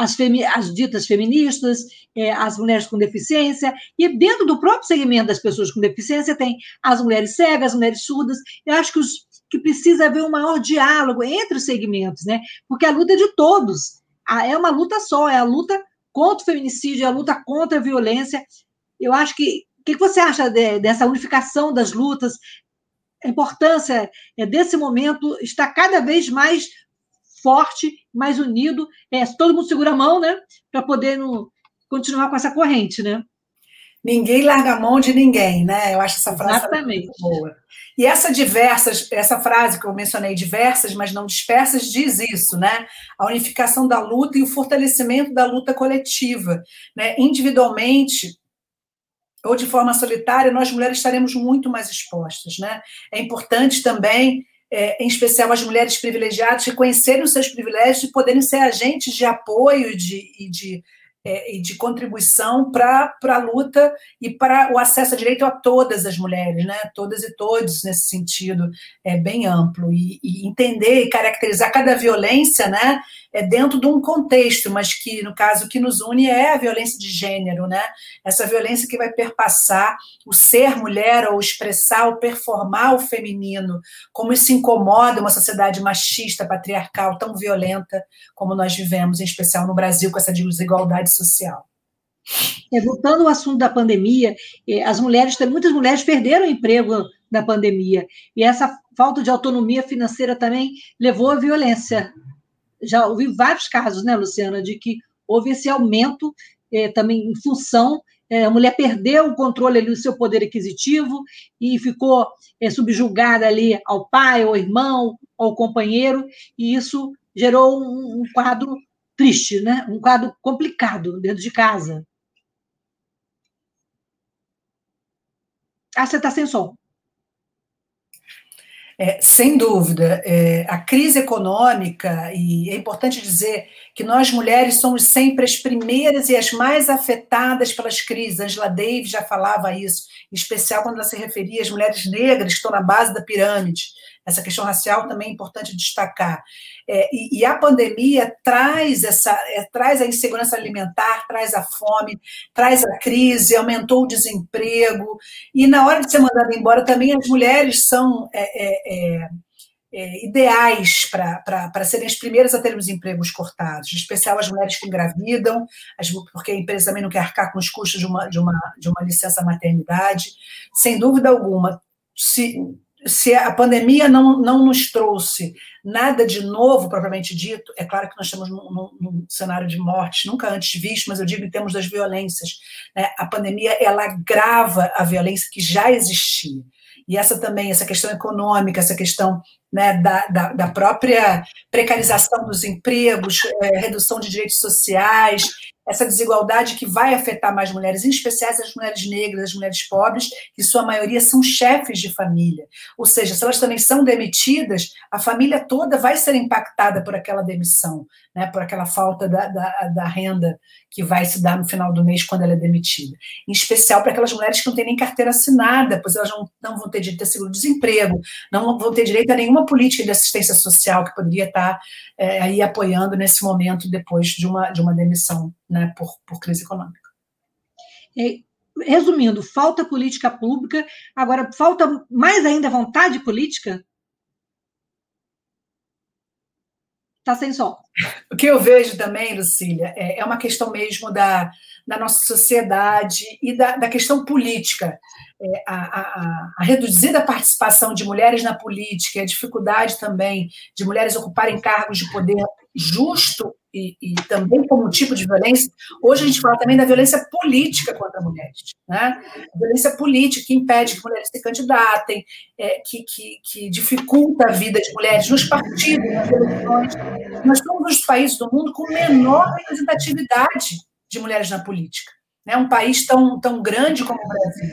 as, as ditas feministas, é, as mulheres com deficiência, e dentro do próprio segmento das pessoas com deficiência tem as mulheres cegas, as mulheres surdas. Eu acho que, os, que precisa haver um maior diálogo entre os segmentos, né? porque a luta é de todos. É uma luta só, é a luta contra o feminicídio, é a luta contra a violência. Eu acho que. O que você acha de, dessa unificação das lutas? A importância é, desse momento está cada vez mais forte, mais unido. É, todo mundo segura a mão, né? Para poder no, continuar com essa corrente, né? Ninguém larga a mão de ninguém, né? Eu acho essa frase Exatamente. muito boa. E essa diversas, essa frase que eu mencionei, diversas, mas não dispersas, diz isso, né? A unificação da luta e o fortalecimento da luta coletiva, né? Individualmente ou de forma solitária, nós mulheres estaremos muito mais expostas, né? É importante também é, em especial as mulheres privilegiadas, reconhecerem os seus privilégios e poderem ser agentes de apoio de, e de é, e de contribuição para a luta e para o acesso a direito a todas as mulheres, né? todas e todos nesse sentido é bem amplo, e, e entender e caracterizar cada violência né? É dentro de um contexto, mas que, no caso, o que nos une é a violência de gênero, né? essa violência que vai perpassar o ser mulher ou expressar ou performar o feminino, como isso incomoda uma sociedade machista, patriarcal, tão violenta como nós vivemos, em especial no Brasil, com essa desigualdade social. É, voltando ao assunto da pandemia, é, as mulheres, muitas mulheres perderam o emprego na pandemia, e essa falta de autonomia financeira também levou à violência. Já ouvi vários casos, né, Luciana, de que houve esse aumento é, também em função, é, a mulher perdeu o controle ali do seu poder aquisitivo e ficou é, subjugada ali ao pai, ao irmão, ao companheiro, e isso gerou um, um quadro triste, né? um quadro complicado dentro de casa. Ah, você está sem som. É, sem dúvida, é, a crise econômica, e é importante dizer que nós mulheres somos sempre as primeiras e as mais afetadas pelas crises. Angela Davis já falava isso, em especial quando ela se referia às mulheres negras que estão na base da pirâmide. Essa questão racial também é importante destacar. É, e, e, a pandemia traz essa, é, traz a insegurança alimentar, traz a fome, traz a crise, aumentou o desemprego. E na hora de ser mandada embora também as mulheres são é, é, é ideais para serem as primeiras a terem os empregos cortados, em especial as mulheres que engravidam, as, porque a empresa também não quer arcar com os custos de uma, de uma, de uma licença maternidade. Sem dúvida alguma, se, se a pandemia não, não nos trouxe nada de novo, propriamente dito, é claro que nós estamos num, num, num cenário de morte nunca antes visto, mas eu digo em termos das violências. Né? A pandemia ela agrava a violência que já existia. E essa também, essa questão econômica, essa questão né, da, da, da, própria precarização dos empregos, é, redução de direitos sociais, essa desigualdade que vai afetar mais mulheres, em especial as mulheres negras, as mulheres pobres, que sua maioria são chefes de família. Ou seja, se elas também são demitidas, a família toda vai ser impactada por aquela demissão, né, por aquela falta da, da, da renda que vai se dar no final do mês quando ela é demitida. Em especial para aquelas mulheres que não têm nem carteira assinada, pois elas não, não vão ter direito a seguro-desemprego, não vão ter direito a nenhuma política de assistência social que poderia estar é, aí apoiando nesse momento depois de uma, de uma demissão né, por, por crise econômica. É, resumindo, falta política pública, agora falta mais ainda vontade política? Está sem som. O que eu vejo também, Lucília, é, é uma questão mesmo da, da nossa sociedade e da, da questão política. É, a, a, a, reduzida participação de mulheres na política, a dificuldade também de mulheres ocuparem cargos de poder justo e, e, também como tipo de violência. Hoje a gente fala também da violência política contra mulheres, né? A violência política que impede que mulheres se candidatem, é, que, que, que, dificulta a vida de mulheres nos partidos, nas eleições. Nós somos um dos países do mundo com menor representatividade de mulheres na política. Né? Um país tão, tão grande como o Brasil.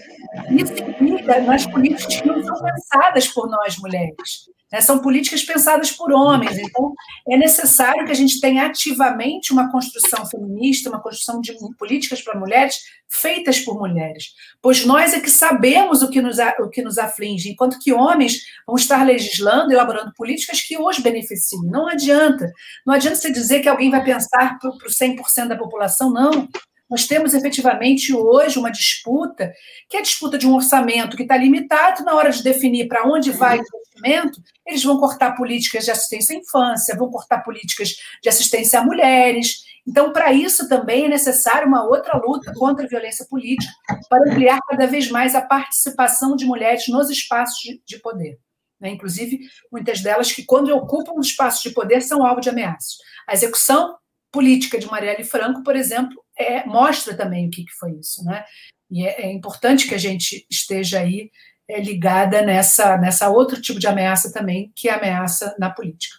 Isso significa nas políticas que não são pensadas por nós mulheres. Né? São políticas pensadas por homens. Então, é necessário que a gente tenha ativamente uma construção feminista, uma construção de políticas para mulheres feitas por mulheres. Pois nós é que sabemos o que nos, o que nos aflige, enquanto que homens vão estar legislando, elaborando políticas que os beneficiem. Não adianta. Não adianta você dizer que alguém vai pensar para o 100% da população, não. Nós temos efetivamente hoje uma disputa, que é a disputa de um orçamento que está limitado na hora de definir para onde vai o investimento, eles vão cortar políticas de assistência à infância, vão cortar políticas de assistência a mulheres. Então, para isso também é necessário uma outra luta contra a violência política, para ampliar cada vez mais a participação de mulheres nos espaços de poder. Né? Inclusive, muitas delas que, quando ocupam os espaços de poder, são alvo de ameaças. A execução política de Marielle Franco, por exemplo, é, mostra também o que, que foi isso, né? E é, é, importante que a gente esteja aí é, ligada nessa, nessa outro tipo de ameaça também, que é a ameaça na política.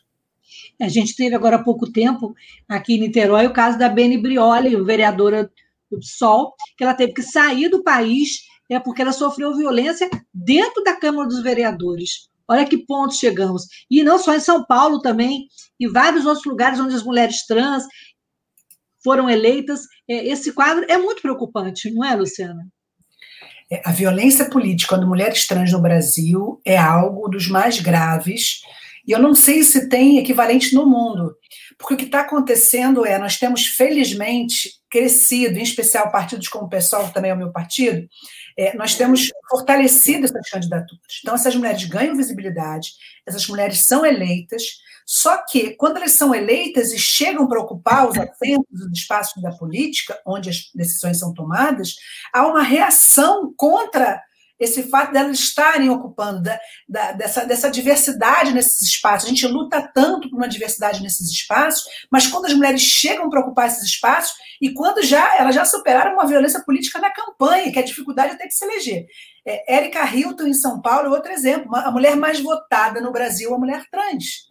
A gente teve agora há pouco tempo, aqui em Niterói, o caso da Beni Brioli, vereadora do PSOL, que ela teve que sair do país é porque ela sofreu violência dentro da Câmara dos Vereadores. Olha que ponto chegamos. E não só em São Paulo também, em vários outros lugares onde as mulheres trans foram eleitas. É, esse quadro é muito preocupante, não é, Luciana? É, a violência política quando mulheres trans no Brasil é algo dos mais graves, e eu não sei se tem equivalente no mundo, porque o que está acontecendo é, nós temos, felizmente, crescido, em especial partidos como o PSOL, que também é o meu partido, é, nós temos fortalecido essas candidaturas. Então, essas mulheres ganham visibilidade, essas mulheres são eleitas, só que, quando elas são eleitas e chegam para ocupar os assentos, os espaços da política, onde as decisões são tomadas, há uma reação contra esse fato delas estarem ocupando, da, da, dessa, dessa diversidade nesses espaços. A gente luta tanto por uma diversidade nesses espaços, mas quando as mulheres chegam para ocupar esses espaços, e quando já elas já superaram uma violência política na campanha, que é a dificuldade até de se eleger. É, Érica Hilton, em São Paulo, é outro exemplo. a mulher mais votada no Brasil, a mulher trans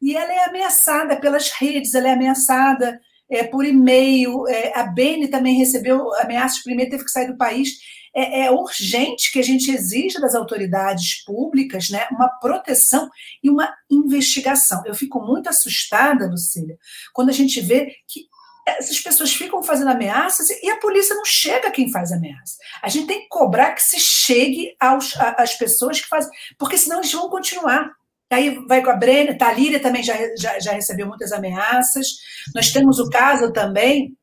e ela é ameaçada pelas redes, ela é ameaçada é, por e-mail. É, a Bene também recebeu ameaças e-mail, teve que sair do país. É, é, urgente que a gente exija das autoridades públicas né, uma proteção e uma investigação. Eu fico muito assustada, Lucília, quando a gente vê que essas pessoas ficam fazendo ameaças e a polícia não chega a quem faz ameaça. A gente tem que cobrar que se chegue às pessoas que fazem, porque senão eles vão continuar. Aí vai com a Brenner, Talíria também já, já, já recebeu muitas ameaças. Nós temos o caso também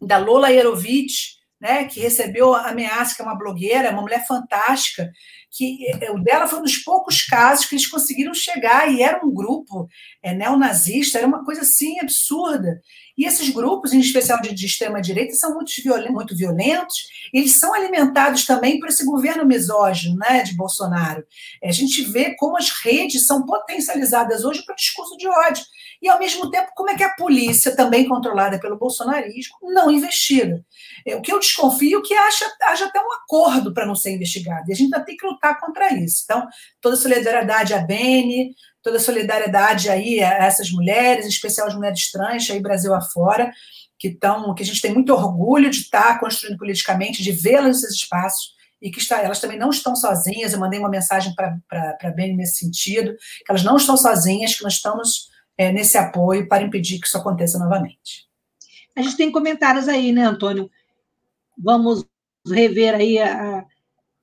da Lola Yerovich, né, que recebeu ameaça, que é uma blogueira, uma mulher fantástica, que eh, o dela foi um dos poucos casos que eles conseguiram chegar, e era um grupo é, neonazista, era uma coisa assim absurda. E esses grupos, em especial de, de extrema-direita, são muito, violentos, muito violentos, eles são alimentados também por esse governo misógino né, de Bolsonaro. É, a gente vê como as redes são potencializadas hoje para o discurso de ódio. E, ao mesmo tempo, como é que a polícia, também controlada pelo bolsonarismo, não investiga. É, o que eu desconfio é que haja, haja até um acordo para não ser investigado. E a gente ainda tem que lutar contra isso. Então, toda solidariedade à Bene, toda solidariedade aí a essas mulheres, em especial as mulheres trans aí Brasil afora, que estão, que a gente tem muito orgulho de estar construindo politicamente, de vê-las nesses espaços e que está, elas também não estão sozinhas. Eu mandei uma mensagem para a Beni nesse sentido, que elas não estão sozinhas, que nós estamos é, nesse apoio para impedir que isso aconteça novamente. A gente tem comentários aí, né, Antônio? Vamos rever aí a, a,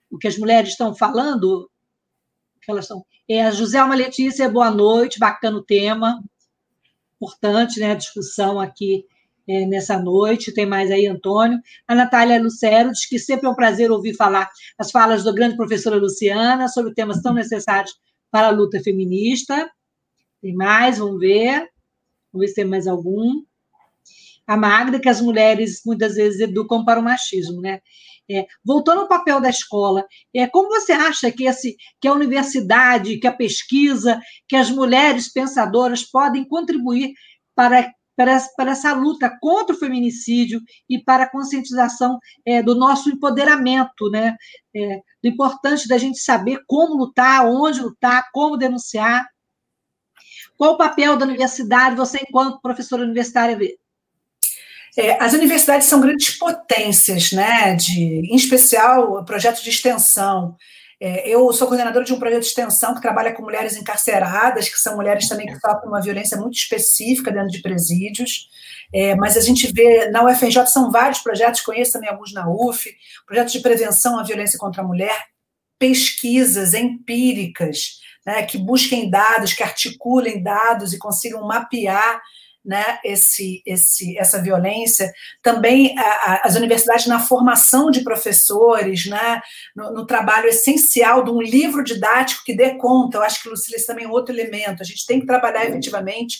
o que as mulheres estão falando. Que elas são. É, a Joselma Letícia, boa noite, bacana o tema. Importante, né, a discussão aqui é, nessa noite. Tem mais aí, Antônio. A Natália Lucero diz que sempre é um prazer ouvir falar as falas da grande professora Luciana sobre temas tão necessários para a luta feminista. Tem mais, vamos ver. Vamos ver se tem mais algum. A Magda, que as mulheres muitas vezes educam para o machismo, né? É, voltando ao papel da escola, é, como você acha que, esse, que a universidade, que a pesquisa, que as mulheres pensadoras podem contribuir para, para, para essa luta contra o feminicídio e para a conscientização é, do nosso empoderamento, né? É, do importante da gente saber como lutar, onde lutar, como denunciar. Qual o papel da universidade, você, enquanto professora universitária, vê? É, as universidades são grandes potências, né? De, em especial, projetos de extensão. É, eu sou coordenadora de um projeto de extensão que trabalha com mulheres encarceradas, que são mulheres também que sofrem uma violência muito específica dentro de presídios. É, mas a gente vê, na UFRJ são vários projetos, conheço também alguns na UF, projetos de prevenção à violência contra a mulher, pesquisas empíricas, né, que busquem dados, que articulem dados e consigam mapear né, esse, esse, essa violência, também a, a, as universidades na formação de professores, né, no, no, trabalho essencial de um livro didático que dê conta, eu acho que, Lucília, isso também é outro elemento, a gente tem que trabalhar efetivamente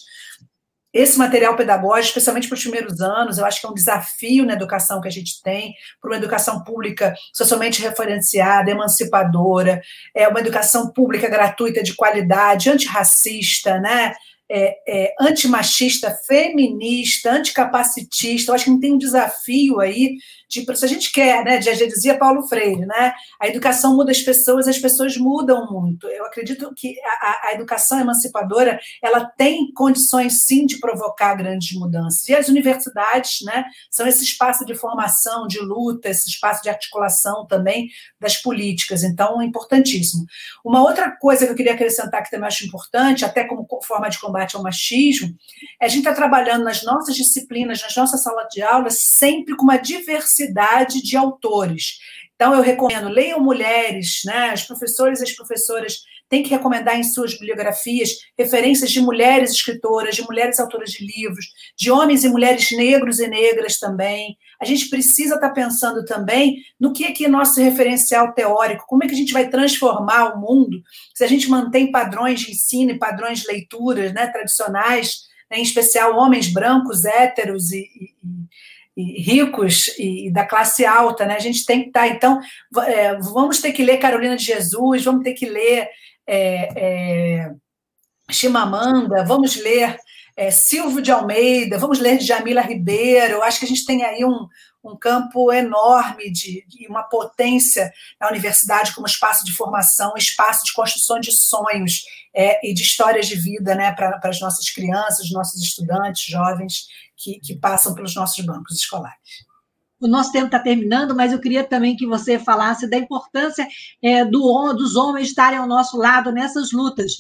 esse material pedagógico, especialmente para os primeiros anos, eu acho que é um desafio na educação que a gente tem, para uma educação pública socialmente referenciada, emancipadora, é uma educação pública gratuita de qualidade, antirracista, né? É, é, antimachista, feminista, anticapacitista. Eu acho que tem um desafio aí de, se a gente quer, né, já dizia Paulo Freire, né, a educação muda as pessoas, as pessoas mudam muito. Eu acredito que a, a educação emancipadora, ela tem condições, sim, de provocar grandes mudanças. E as universidades, né, são esse espaço de formação, de luta, esse espaço de articulação também das políticas. Então, é importantíssimo. Uma outra coisa que eu queria acrescentar que também acho importante, até como forma de combate ao machismo, é a gente estar tá trabalhando nas nossas disciplinas, nas nossas salas de aula, sempre com uma diversidade diversidade de autores. Então, eu recomendo, leiam mulheres, né? As professores e as professoras têm que recomendar em suas bibliografias referências de mulheres escritoras, de mulheres autoras de livros, de homens e mulheres negros e negras também. A gente precisa estar pensando também no que é que é nosso referencial teórico, como é que a gente vai transformar o mundo se a gente mantém padrões de ensino e padrões de leituras né, tradicionais, né, em especial homens brancos, héteros e, e e ricos e, da classe alta, né? A gente tem que estar, tá, então, é, vamos ter que ler Carolina de Jesus, vamos ter que ler é, é, Chimamanda, vamos ler é, Silvio de Almeida, vamos ler Jamila Ribeiro. Eu acho que a gente tem aí um, um campo enorme de, de, uma potência na universidade como espaço de formação, espaço de construção de sonhos é, e de histórias de vida né, para as nossas crianças, nossos estudantes, jovens que, que passam pelos nossos bancos escolares. O nosso tempo está terminando, mas eu queria também que você falasse da importância é, do, dos homens estarem ao nosso lado nessas lutas.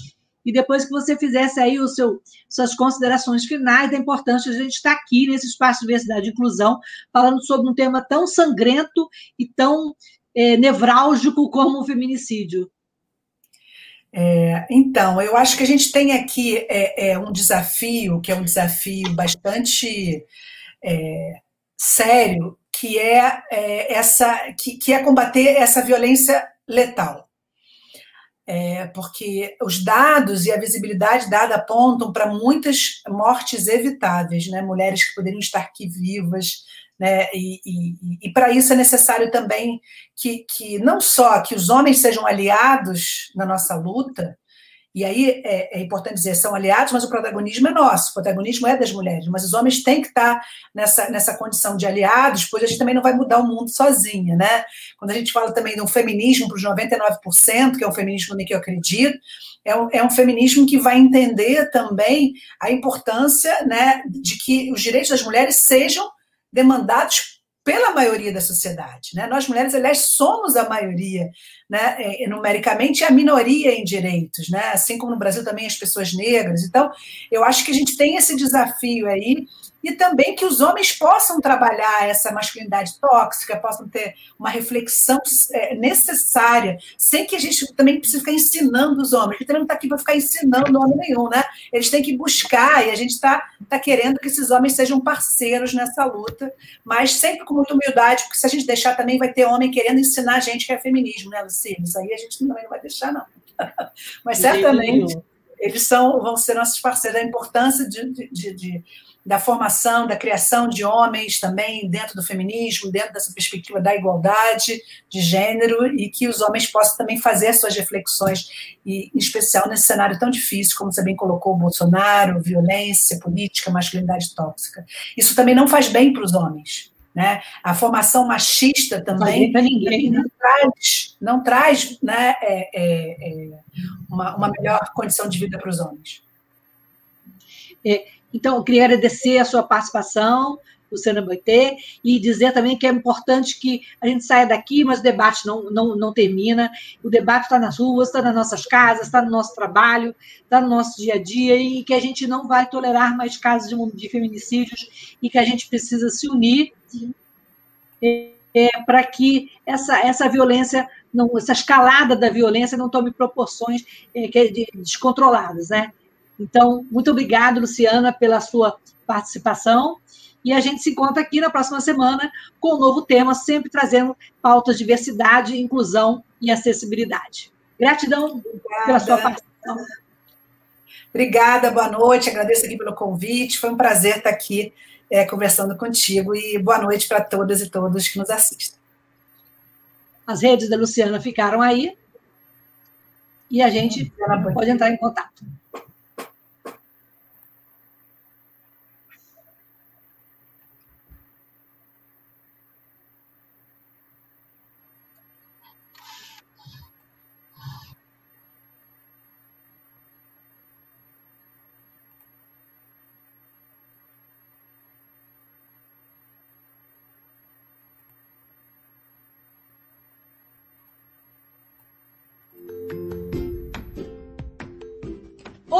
E depois que você fizesse aí o seu, suas considerações finais da importância de a gente estar aqui nesse espaço de diversidade e inclusão, falando sobre um tema tão sangrento e tão é, nevrálgico como o feminicídio. É, então, eu acho que a gente tem aqui é, é um desafio, que é um desafio bastante é, sério, que é, é essa, que, que, é combater essa violência letal. É, porque os dados e a visibilidade dada apontam para muitas mortes evitáveis, né? mulheres que poderiam estar aqui vivas, né? E, e, e para isso é necessário também que, que não só que os homens sejam aliados na nossa luta, e aí é, é, importante dizer, são aliados, mas o protagonismo é nosso, o protagonismo é das mulheres, mas os homens têm que estar nessa, nessa condição de aliados, pois a gente também não vai mudar o mundo sozinha, né? Quando a gente fala também de um feminismo para os 99%, que é um feminismo em que eu acredito, é um, é um feminismo que vai entender também a importância né, de que os direitos das mulheres sejam demandados pela maioria da sociedade. Né? Nós mulheres, aliás, somos a maioria, né? É, numericamente, a minoria em direitos, né? assim como no Brasil também as pessoas negras. Então, eu acho que a gente tem esse desafio aí e também que os homens possam trabalhar essa masculinidade tóxica, possam ter uma reflexão é, necessária, sem que a gente também precise ficar ensinando os homens, porque também não está aqui para ficar ensinando homem nenhum, né? Eles têm que buscar, e a gente está tá querendo que esses homens sejam parceiros nessa luta, mas sempre com muita humildade, porque se a gente deixar também vai ter homem querendo ensinar a gente que é feminismo, né, Lucília? Isso aí a gente também não vai deixar, não. mas certamente eles são, vão ser nossos parceiros, a importância de, de, de da formação, da criação de homens também dentro do feminismo, dentro dessa perspectiva da igualdade de gênero e que os homens possam também fazer suas reflexões, e, em especial nesse cenário tão difícil, como você bem colocou, Bolsonaro, violência política, masculinidade tóxica. Isso também não faz bem para os homens. Né? A formação machista também ninguém, né? não traz, não traz né, é, é, é uma, uma melhor condição de vida para os homens. É, então, eu queria agradecer a sua participação, Luciana Boitê, e dizer também que é importante que a gente saia daqui, mas o debate não, não, não termina. O debate está nas ruas, está nas nossas casas, está no nosso trabalho, está no nosso dia a dia, e que a gente não vai tolerar mais casos de, de feminicídios e que a gente precisa se unir é, é, para que essa, essa violência, não, essa escalada da violência não tome proporções é, que, descontroladas, né? Então, muito obrigado, Luciana, pela sua participação. E a gente se encontra aqui na próxima semana com um novo tema, sempre trazendo pautas de diversidade, inclusão e acessibilidade. Gratidão Obrigada. pela sua participação. Obrigada, boa noite, agradeço aqui pelo convite, foi um prazer estar aqui é, conversando contigo e boa noite para todas e todos que nos assistem. As redes da Luciana ficaram aí e a gente pode entrar em contato.